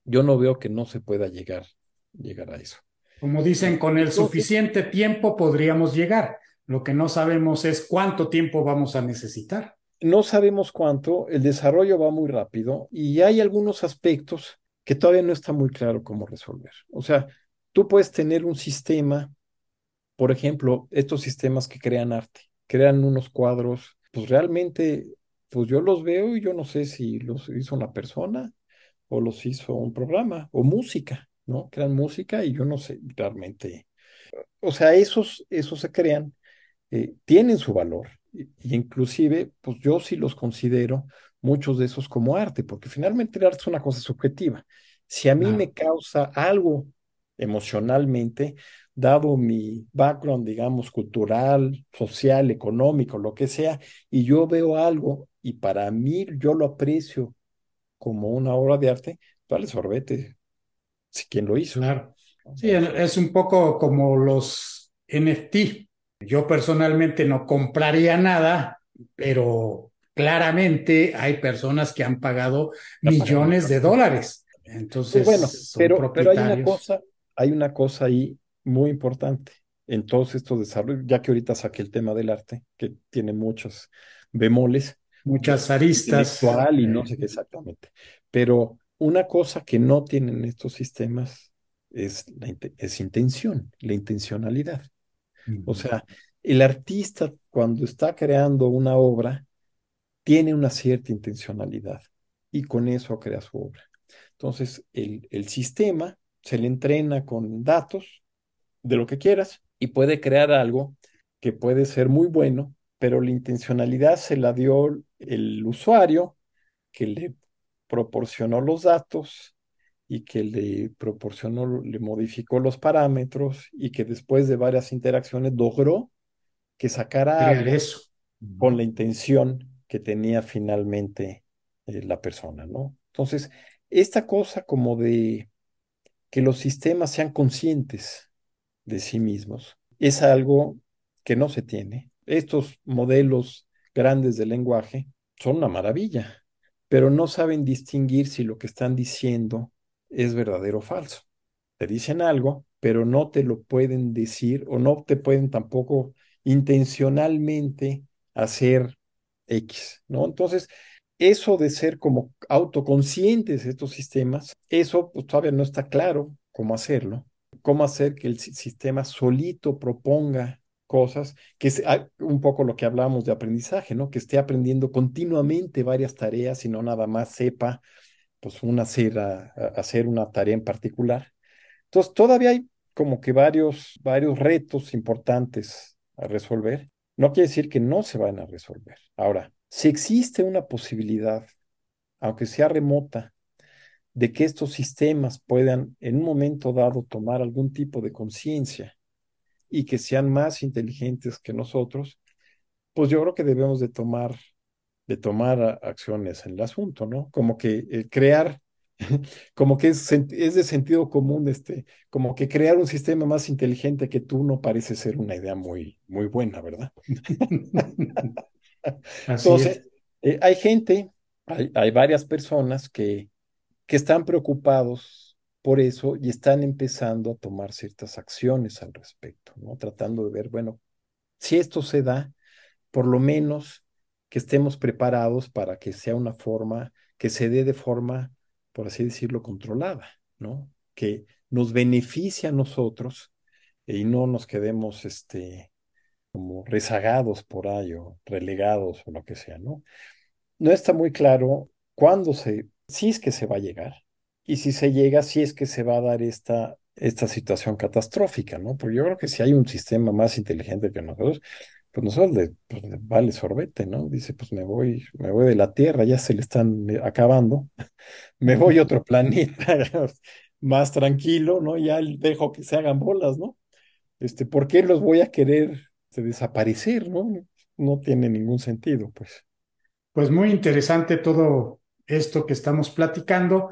yo no veo que no se pueda llegar, llegar a eso. Como dicen, con el suficiente tiempo podríamos llegar. Lo que no sabemos es cuánto tiempo vamos a necesitar. No sabemos cuánto, el desarrollo va muy rápido y hay algunos aspectos que todavía no está muy claro cómo resolver. O sea, tú puedes tener un sistema, por ejemplo, estos sistemas que crean arte, crean unos cuadros, pues realmente, pues yo los veo y yo no sé si los hizo una persona o los hizo un programa o música, ¿no? Crean música y yo no sé realmente. O sea, esos, esos se crean, eh, tienen su valor y, inclusive, pues yo sí los considero muchos de esos como arte, porque finalmente el arte es una cosa subjetiva. Si a mí me causa algo emocionalmente, dado mi background, digamos, cultural, social, económico, lo que sea, y yo veo algo y para mí yo lo aprecio como una obra de arte, vale sorbete, si quien lo hizo. Claro. Sí, es un poco como los NFT. Yo personalmente no compraría nada, pero claramente hay personas que han pagado millones de dólares. Entonces, pues bueno, pero, pero hay una cosa, hay una cosa ahí muy importante en todos estos desarrollos, ya que ahorita saqué el tema del arte, que tiene muchos bemoles. Muchas aristas. y no sé qué exactamente. Pero una cosa que no tienen estos sistemas es, la, es intención, la intencionalidad. O sea, el artista cuando está creando una obra tiene una cierta intencionalidad y con eso crea su obra. Entonces, el, el sistema se le entrena con datos de lo que quieras y puede crear algo que puede ser muy bueno, pero la intencionalidad se la dio el usuario que le proporcionó los datos y que le proporcionó, le modificó los parámetros y que después de varias interacciones logró que sacara algo eso. con la intención que tenía finalmente eh, la persona, ¿no? Entonces, esta cosa como de que los sistemas sean conscientes de sí mismos es algo que no se tiene. Estos modelos grandes de lenguaje son una maravilla, pero no saben distinguir si lo que están diciendo es verdadero o falso. Te dicen algo, pero no te lo pueden decir o no te pueden tampoco intencionalmente hacer X, ¿no? Entonces, eso de ser como autoconscientes estos sistemas, eso pues, todavía no está claro cómo hacerlo, cómo hacer que el sistema solito proponga cosas, que es ah, un poco lo que hablábamos de aprendizaje, ¿no? Que esté aprendiendo continuamente varias tareas y no nada más sepa pues una hacer, hacer una tarea en particular. Entonces, todavía hay como que varios, varios retos importantes a resolver. No quiere decir que no se van a resolver. Ahora, si existe una posibilidad, aunque sea remota, de que estos sistemas puedan en un momento dado tomar algún tipo de conciencia y que sean más inteligentes que nosotros, pues yo creo que debemos de tomar de tomar acciones en el asunto, ¿no? Como que eh, crear, como que es, es, de sentido común, este, como que crear un sistema más inteligente que tú no parece ser una idea muy, muy buena, ¿verdad? Entonces, eh, hay gente, hay, hay varias personas que, que están preocupados por eso y están empezando a tomar ciertas acciones al respecto, ¿no? Tratando de ver, bueno, si esto se da, por lo menos que estemos preparados para que sea una forma, que se dé de forma, por así decirlo, controlada, ¿no? Que nos beneficie a nosotros y no nos quedemos, este, como rezagados por ahí o relegados o lo que sea, ¿no? No está muy claro cuándo se, si es que se va a llegar y si se llega, si es que se va a dar esta, esta situación catastrófica, ¿no? Porque yo creo que si hay un sistema más inteligente que nosotros, pues nosotros pues, vale sorbete, ¿no? Dice, pues me voy, me voy de la Tierra, ya se le están eh, acabando, me voy a otro planeta más tranquilo, ¿no? Ya dejo que se hagan bolas, ¿no? Este, ¿por qué los voy a querer este, desaparecer, ¿no? No tiene ningún sentido, pues. Pues muy interesante todo esto que estamos platicando,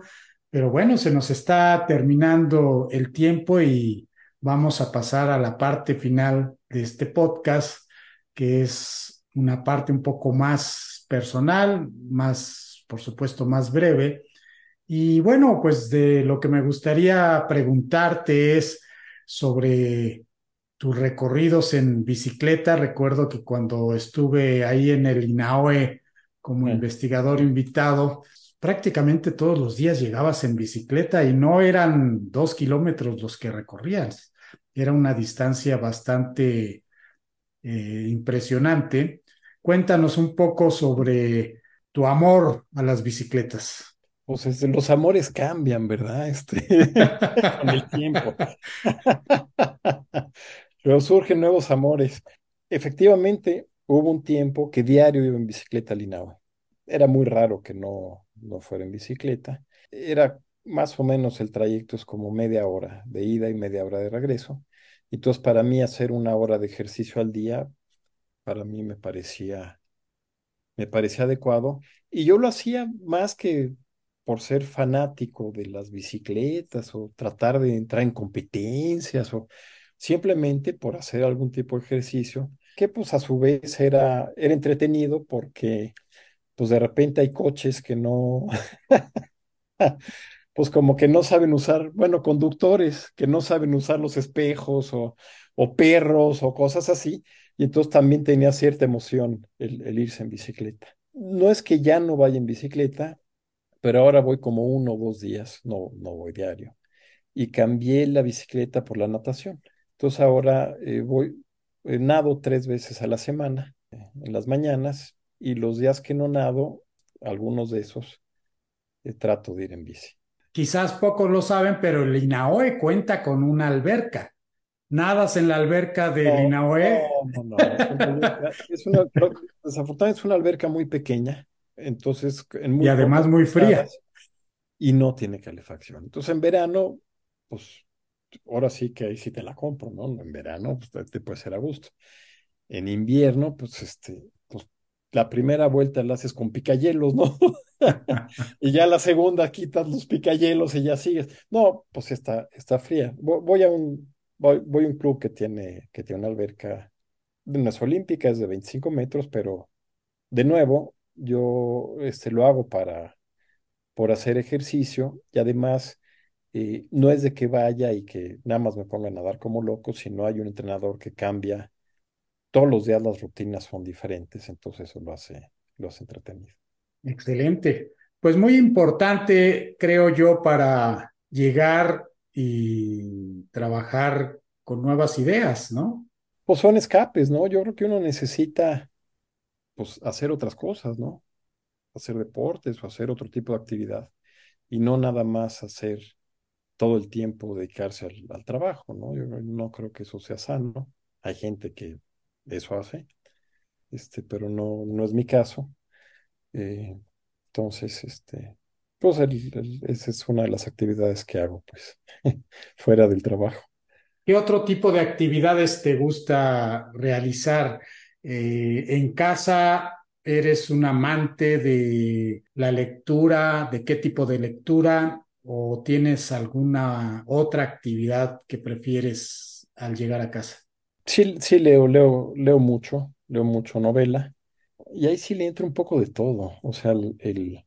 pero bueno, se nos está terminando el tiempo y vamos a pasar a la parte final de este podcast que es una parte un poco más personal, más, por supuesto, más breve. Y bueno, pues de lo que me gustaría preguntarte es sobre tus recorridos en bicicleta. Recuerdo que cuando estuve ahí en el INAOE como investigador invitado, prácticamente todos los días llegabas en bicicleta y no eran dos kilómetros los que recorrías, era una distancia bastante eh, impresionante. Cuéntanos un poco sobre tu amor a las bicicletas. Pues los amores cambian, ¿verdad? Este, con el tiempo. Pero surgen nuevos amores. Efectivamente, hubo un tiempo que diario iba en bicicleta a Era muy raro que no, no fuera en bicicleta. Era más o menos el trayecto es como media hora de ida y media hora de regreso. Entonces, para mí hacer una hora de ejercicio al día, para mí me parecía, me parecía adecuado. Y yo lo hacía más que por ser fanático de las bicicletas o tratar de entrar en competencias o simplemente por hacer algún tipo de ejercicio que pues a su vez era, era entretenido porque pues de repente hay coches que no, pues como que no saben usar, bueno, conductores que no saben usar los espejos o, perros o cosas así, y entonces también tenía cierta emoción el, el irse en bicicleta. No es que ya no vaya en bicicleta, pero ahora voy como uno o dos días, no, no voy diario. Y cambié la bicicleta por la natación. Entonces ahora eh, voy, eh, nado tres veces a la semana, eh, en las mañanas, y los días que no nado, algunos de esos, trato de ir en bici. Quizás pocos lo saben, pero el INAOE cuenta con una alberca. ¿Nadas en la alberca del no, INAOE? No, no, no. Es una, desafortunadamente es una alberca muy pequeña, entonces... En muy y además muy fría. Y no tiene calefacción. Entonces en verano, pues ahora sí que ahí sí te la compro, ¿no? En verano pues, te puede ser a gusto. En invierno, pues este, pues la primera vuelta la haces con picayelos, ¿no? y ya la segunda quitas los picayelos y ya sigues. No, pues está, está fría. Voy, a un, voy, voy, a un club que tiene, que tiene una alberca, no es olímpica, es de 25 metros, pero de nuevo, yo este, lo hago para, por hacer ejercicio y además eh, no es de que vaya y que nada más me ponga a nadar como loco, sino hay un entrenador que cambia. Todos los días las rutinas son diferentes, entonces eso lo hace, lo hace entretenido. Excelente. Pues muy importante, creo yo, para llegar y trabajar con nuevas ideas, ¿no? Pues son escapes, ¿no? Yo creo que uno necesita, pues, hacer otras cosas, ¿no? Hacer deportes o hacer otro tipo de actividad y no nada más hacer todo el tiempo dedicarse al, trabajo, ¿no? Yo no creo que eso sea sano. Hay gente que eso hace, este, pero no, no es mi caso. Eh, entonces, este, pues esa es una de las actividades que hago, pues, fuera del trabajo. ¿Qué otro tipo de actividades te gusta realizar? Eh, en casa, ¿eres un amante de la lectura? ¿De qué tipo de lectura? o tienes alguna otra actividad que prefieres al llegar a casa? Sí, sí leo, leo, leo mucho, leo mucho novela y ahí sí le entra un poco de todo, o sea, el,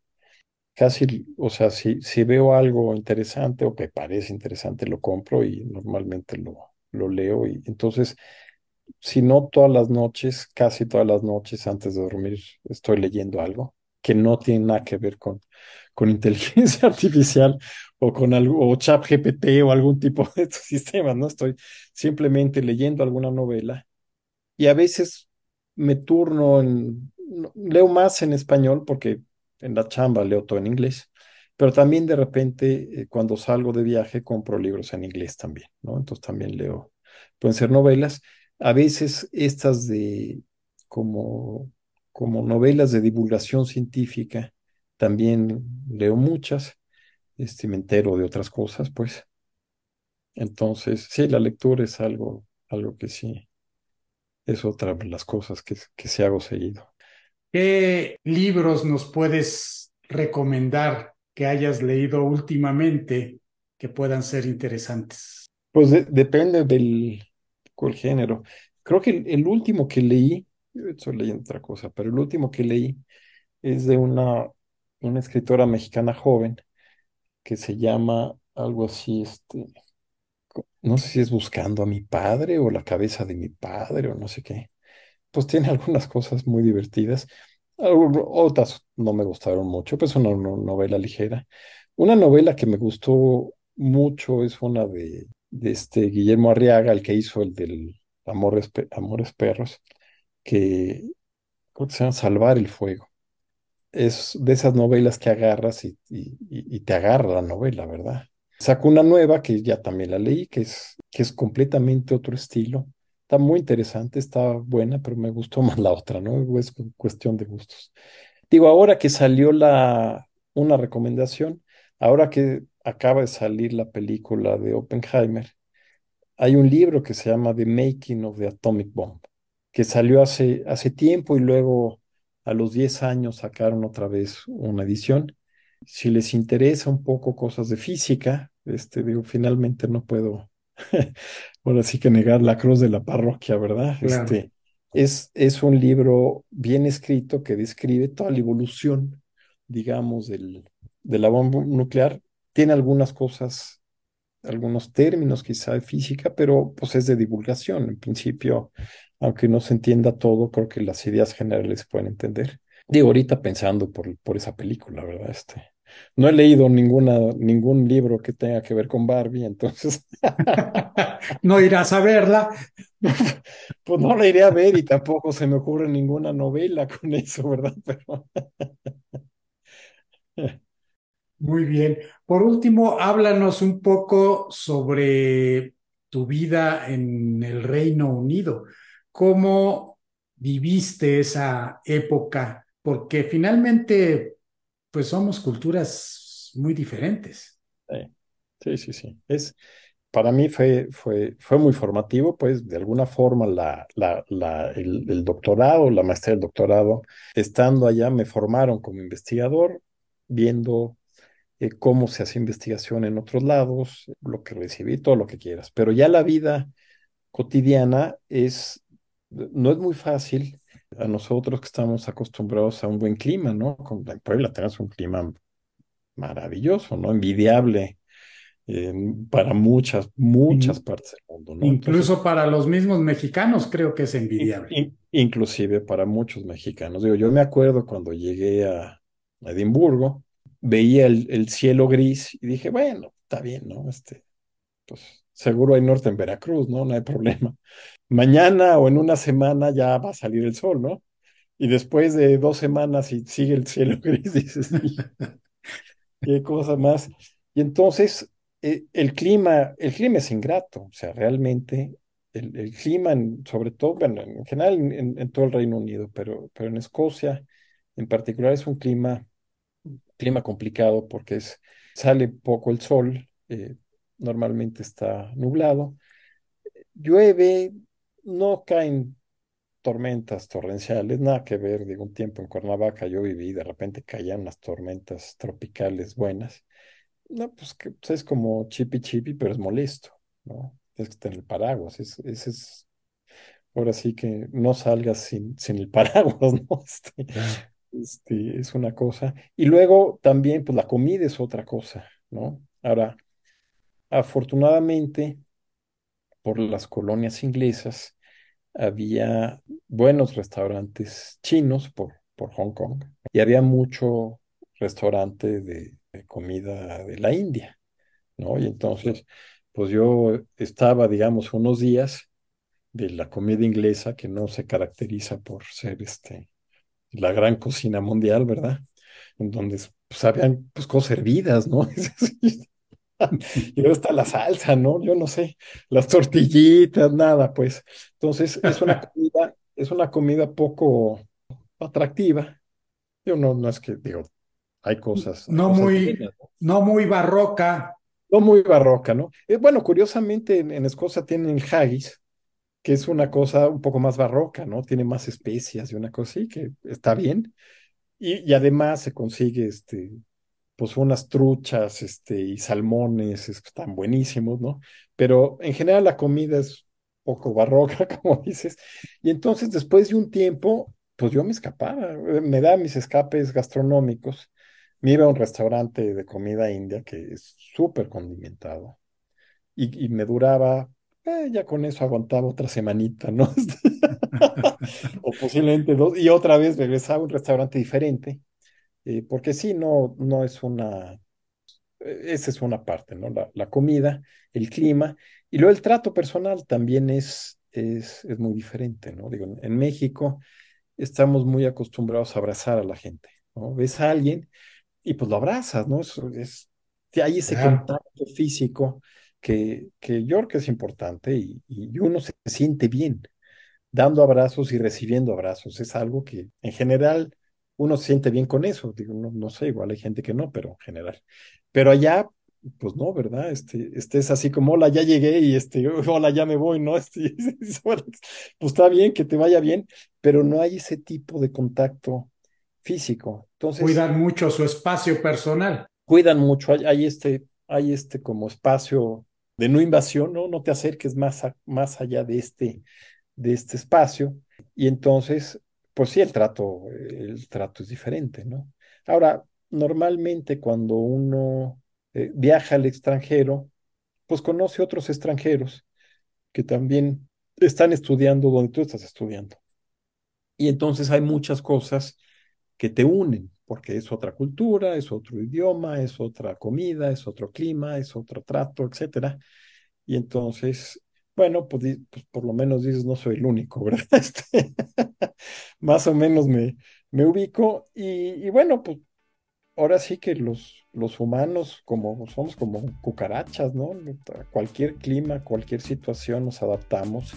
casi, o sea, si, si veo algo interesante o que parece interesante, lo compro y normalmente lo, lo leo y entonces, si no todas las noches, casi todas las noches antes de dormir estoy leyendo algo que no tiene nada que ver con, con inteligencia artificial o con algo, o chat GPT o algún tipo de estos ¿no? Estoy simplemente leyendo alguna novela y a veces me turno en, leo más en español porque en la chamba leo todo en inglés, pero también de repente eh, cuando salgo de viaje compro libros en inglés también, ¿no? Entonces también leo, pueden ser novelas, a veces estas de como, como novelas de divulgación científica, también leo muchas, este, me entero de otras cosas, pues. Entonces, sí, la lectura es algo, algo que sí, es otra de las cosas que, que sí hago seguido. ¿Qué libros nos puedes recomendar que hayas leído últimamente que puedan ser interesantes? Pues depende del género. Creo que el, último que leí, estoy leyendo otra cosa, pero el último que leí es de una una escritora mexicana joven que se llama algo así, este, no sé si es buscando a mi padre o la cabeza de mi padre o no sé qué. Pues tiene algunas cosas muy divertidas. Otras no me gustaron mucho, pues es una novela ligera. Una novela que me gustó mucho es una de, de este Guillermo Arriaga, el que hizo el del Amores, Amores Perros, que se llama Salvar el Fuego es de esas novelas que agarras y, y, te agarra la novela, ¿verdad? Sacó una nueva que ya también la leí, que es, que es completamente otro estilo. Muy interesante, está buena, pero me gustó más la otra, ¿no? Es cuestión de gustos. Digo, ahora que salió la, una recomendación, ahora que acaba de salir la película de Oppenheimer, hay un libro que se llama The Making of the Atomic Bomb, que salió hace, hace tiempo y luego a los 10 años sacaron otra vez una edición. Si les interesa un poco cosas de física, este, digo, finalmente no puedo, ahora sí que negar la cruz de la parroquia, ¿verdad? Este, es, es un libro bien escrito que describe toda la evolución, digamos, del, de la bomba nuclear. Tiene algunas cosas, algunos términos quizá de física, pero pues es de divulgación. En principio, aunque no se entienda todo, creo que las ideas generales se pueden entender. Digo, ahorita pensando por, por esa película, ¿verdad? Este, no he leído ninguna, ningún libro que tenga que ver con Barbie, entonces. no irás a verla. pues no la iré a ver y tampoco se me ocurre ninguna novela con eso, ¿verdad? Pero. Muy bien. Por último, háblanos un poco sobre tu vida en el Reino Unido. ¿Cómo viviste esa época? Porque finalmente pues somos culturas muy diferentes. Sí, sí, sí. Es, para mí fue, fue, fue muy formativo, pues de alguna forma la, la, el, doctorado, la maestría del doctorado, estando allá me formaron como investigador, viendo eh, cómo se hace investigación en otros lados, lo que recibí, todo lo que quieras. Pero ya la vida cotidiana es, no es muy fácil a nosotros que estamos acostumbrados a un buen clima, ¿no? En Puebla tenemos un clima maravilloso, ¿no? Envidiable eh, para muchas, muchas partes del mundo, ¿no? Incluso para los mismos mexicanos creo que es envidiable. inclusive para muchos mexicanos. Digo, yo me acuerdo cuando llegué a Edimburgo, veía el, el cielo gris y dije, bueno, está bien, ¿no? Este, pues seguro hay norte en Veracruz, ¿no? No hay problema mañana o en una semana ya va a salir el sol, ¿no? Y después de dos semanas y sigue el cielo gris, dices, qué cosa más. Y entonces eh, el clima, el clima es ingrato, o sea, realmente el, el clima, sobre todo, bueno, en general en, todo el Reino Unido, pero, pero en Escocia en particular es un clima, clima complicado porque es, sale poco el sol, eh, normalmente está nublado, llueve no caen tormentas torrenciales, nada que ver, digo, un tiempo en Cuernavaca yo viví de repente caían unas tormentas tropicales buenas. No, pues, que, pues, es como chipi chipi, pero es molesto, ¿no? Es que está en el paraguas, es, es, ahora sí que no salgas sin, sin el paraguas, ¿no? Este, este, es una cosa. Y luego también, pues la comida es otra cosa, ¿no? Ahora, afortunadamente, por las colonias inglesas, había buenos restaurantes chinos por, por Hong Kong y había mucho restaurante de, comida de la India, ¿no? Y entonces, pues yo estaba, digamos, unos días de la comida inglesa que no se caracteriza por ser este, la gran cocina mundial, ¿verdad? En donde pues, habían pues, cosas hervidas, ¿no? y luego está la salsa, ¿no? Yo no sé, las tortillitas, nada, pues. Entonces, es una comida, es una comida poco atractiva. Yo no, no es que, digo, hay cosas. No muy, ¿no? muy barroca. No muy barroca, ¿no? Eh, bueno, curiosamente en, Escocia tienen el haggis, que es una cosa un poco más barroca, ¿no? Tiene más especias y una cosa así, que está bien. Y, y además se consigue este, pues unas truchas este, y salmones están buenísimos, ¿no? Pero en general la comida es poco barroca, como dices. Y entonces después de un tiempo, pues yo me escapaba, eh, me da mis escapes gastronómicos. Me iba a un restaurante de comida india que es súper condimentado. Y, y, me duraba, eh, ya con eso aguantaba otra semanita, ¿no? o posiblemente dos. Y otra vez regresaba a un restaurante diferente eh, porque sí, no, no es una, eh, esa es una parte, ¿no? La, la, comida, el clima, y luego el trato personal también es, es, es muy diferente, ¿no? Digo, en México estamos muy acostumbrados a abrazar a la gente, ¿no? Ves a alguien y pues lo abrazas, ¿no? Es, es, hay ese contacto físico que, que yo creo que es importante y, y uno se siente bien dando abrazos y recibiendo abrazos. Es algo que en general uno se siente bien con eso. Digo, no, no sé, igual hay gente que no, pero en general. Pero allá, pues no, ¿verdad? Este, este es así como, hola, ya llegué y este, hola, ya me voy, ¿no? Este, pues está bien, que te vaya bien, pero no hay ese tipo de contacto físico. Entonces, cuidan mucho su espacio personal. Cuidan mucho, hay, este, hay este como espacio de no invasión, ¿no? No te acerques más, más allá de este, de este espacio. Y entonces, pues sí, el trato, el trato es diferente, ¿no? Ahora, normalmente cuando uno eh, viaja al extranjero, pues conoce otros extranjeros que también están estudiando donde tú estás estudiando. Y entonces hay muchas cosas que te unen, porque es otra cultura, es otro idioma, es otra comida, es otro clima, es otro trato, etcétera. Y entonces, bueno, pues, pues por lo menos dices, no soy el único, ¿verdad? Este, más o menos me, me ubico y, bueno, pues ahora sí que los, los humanos como somos como cucarachas, ¿no? Cualquier clima, cualquier situación nos adaptamos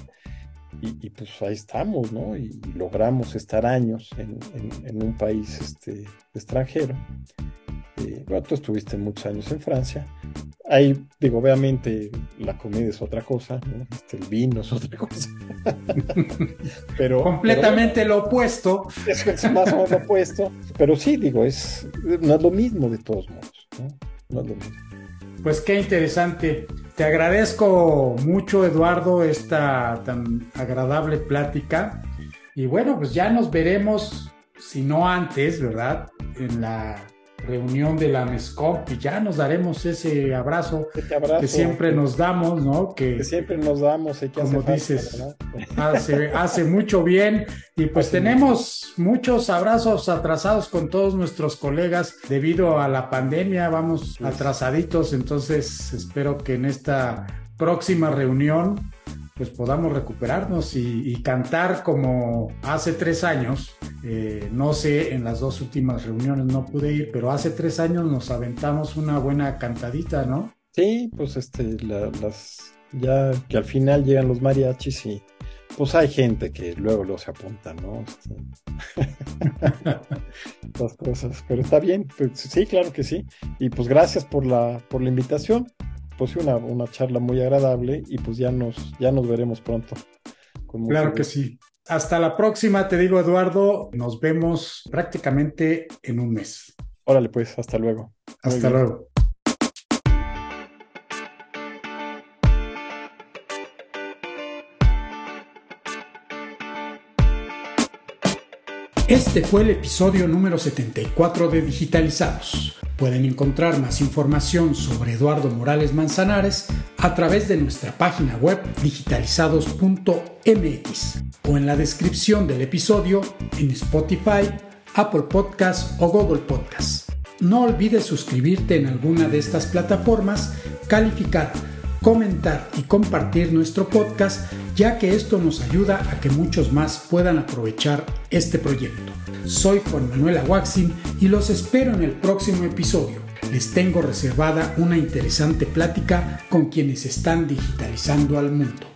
y, pues ahí estamos, ¿no? Y, logramos estar años en, un país este, extranjero. Eh, bueno, tú estuviste muchos años en Francia. Ahí, digo, obviamente la comida es otra cosa, ¿no? Este, el vino es otra cosa. pero, Completamente lo opuesto. Es, es más o menos lo opuesto. Pero sí, digo, es, no es lo mismo de todos modos, ¿no? No es lo mismo. Pues qué interesante. Te agradezco mucho, Eduardo, esta tan agradable plática. Y bueno, pues ya nos veremos, si no antes, ¿verdad? En la reunión de la MESCOP y ya nos daremos ese abrazo, que siempre nos damos, ¿no? Que, siempre nos damos, y que como dices, hace, hace, mucho bien y pues tenemos muchos abrazos atrasados con todos nuestros colegas debido a la pandemia, vamos atrasaditos, entonces espero que en esta próxima reunión pues podamos recuperarnos y, cantar como hace tres años. Eh, no sé, en las dos últimas reuniones no pude ir, pero hace tres años nos aventamos una buena cantadita, ¿no? Sí, pues este, las, ya que al final llegan los mariachis y pues hay gente que luego los se apunta, ¿no? Este, las cosas, pero está bien, pues, sí, claro que sí. Y pues gracias por la, por la invitación pues una, una charla muy agradable y pues ya nos, ya nos veremos pronto. claro que sí. Hasta la próxima, te digo Eduardo, nos vemos prácticamente en un mes. Órale pues, hasta luego. Hasta luego. Este fue el episodio número 74 de Digitalizados. Pueden encontrar más información sobre Eduardo Morales Manzanares a través de nuestra página web digitalizados.mx o en la descripción del episodio en Spotify, Apple Podcasts o Google Podcasts. No olvides suscribirte en alguna de estas plataformas, calificar, comentar y compartir nuestro podcast, ya que esto nos ayuda a que muchos más puedan aprovechar este proyecto. Soy Juan Manuel Aguaxin y los espero en el próximo episodio. Les tengo reservada una interesante plática con quienes están digitalizando al mundo.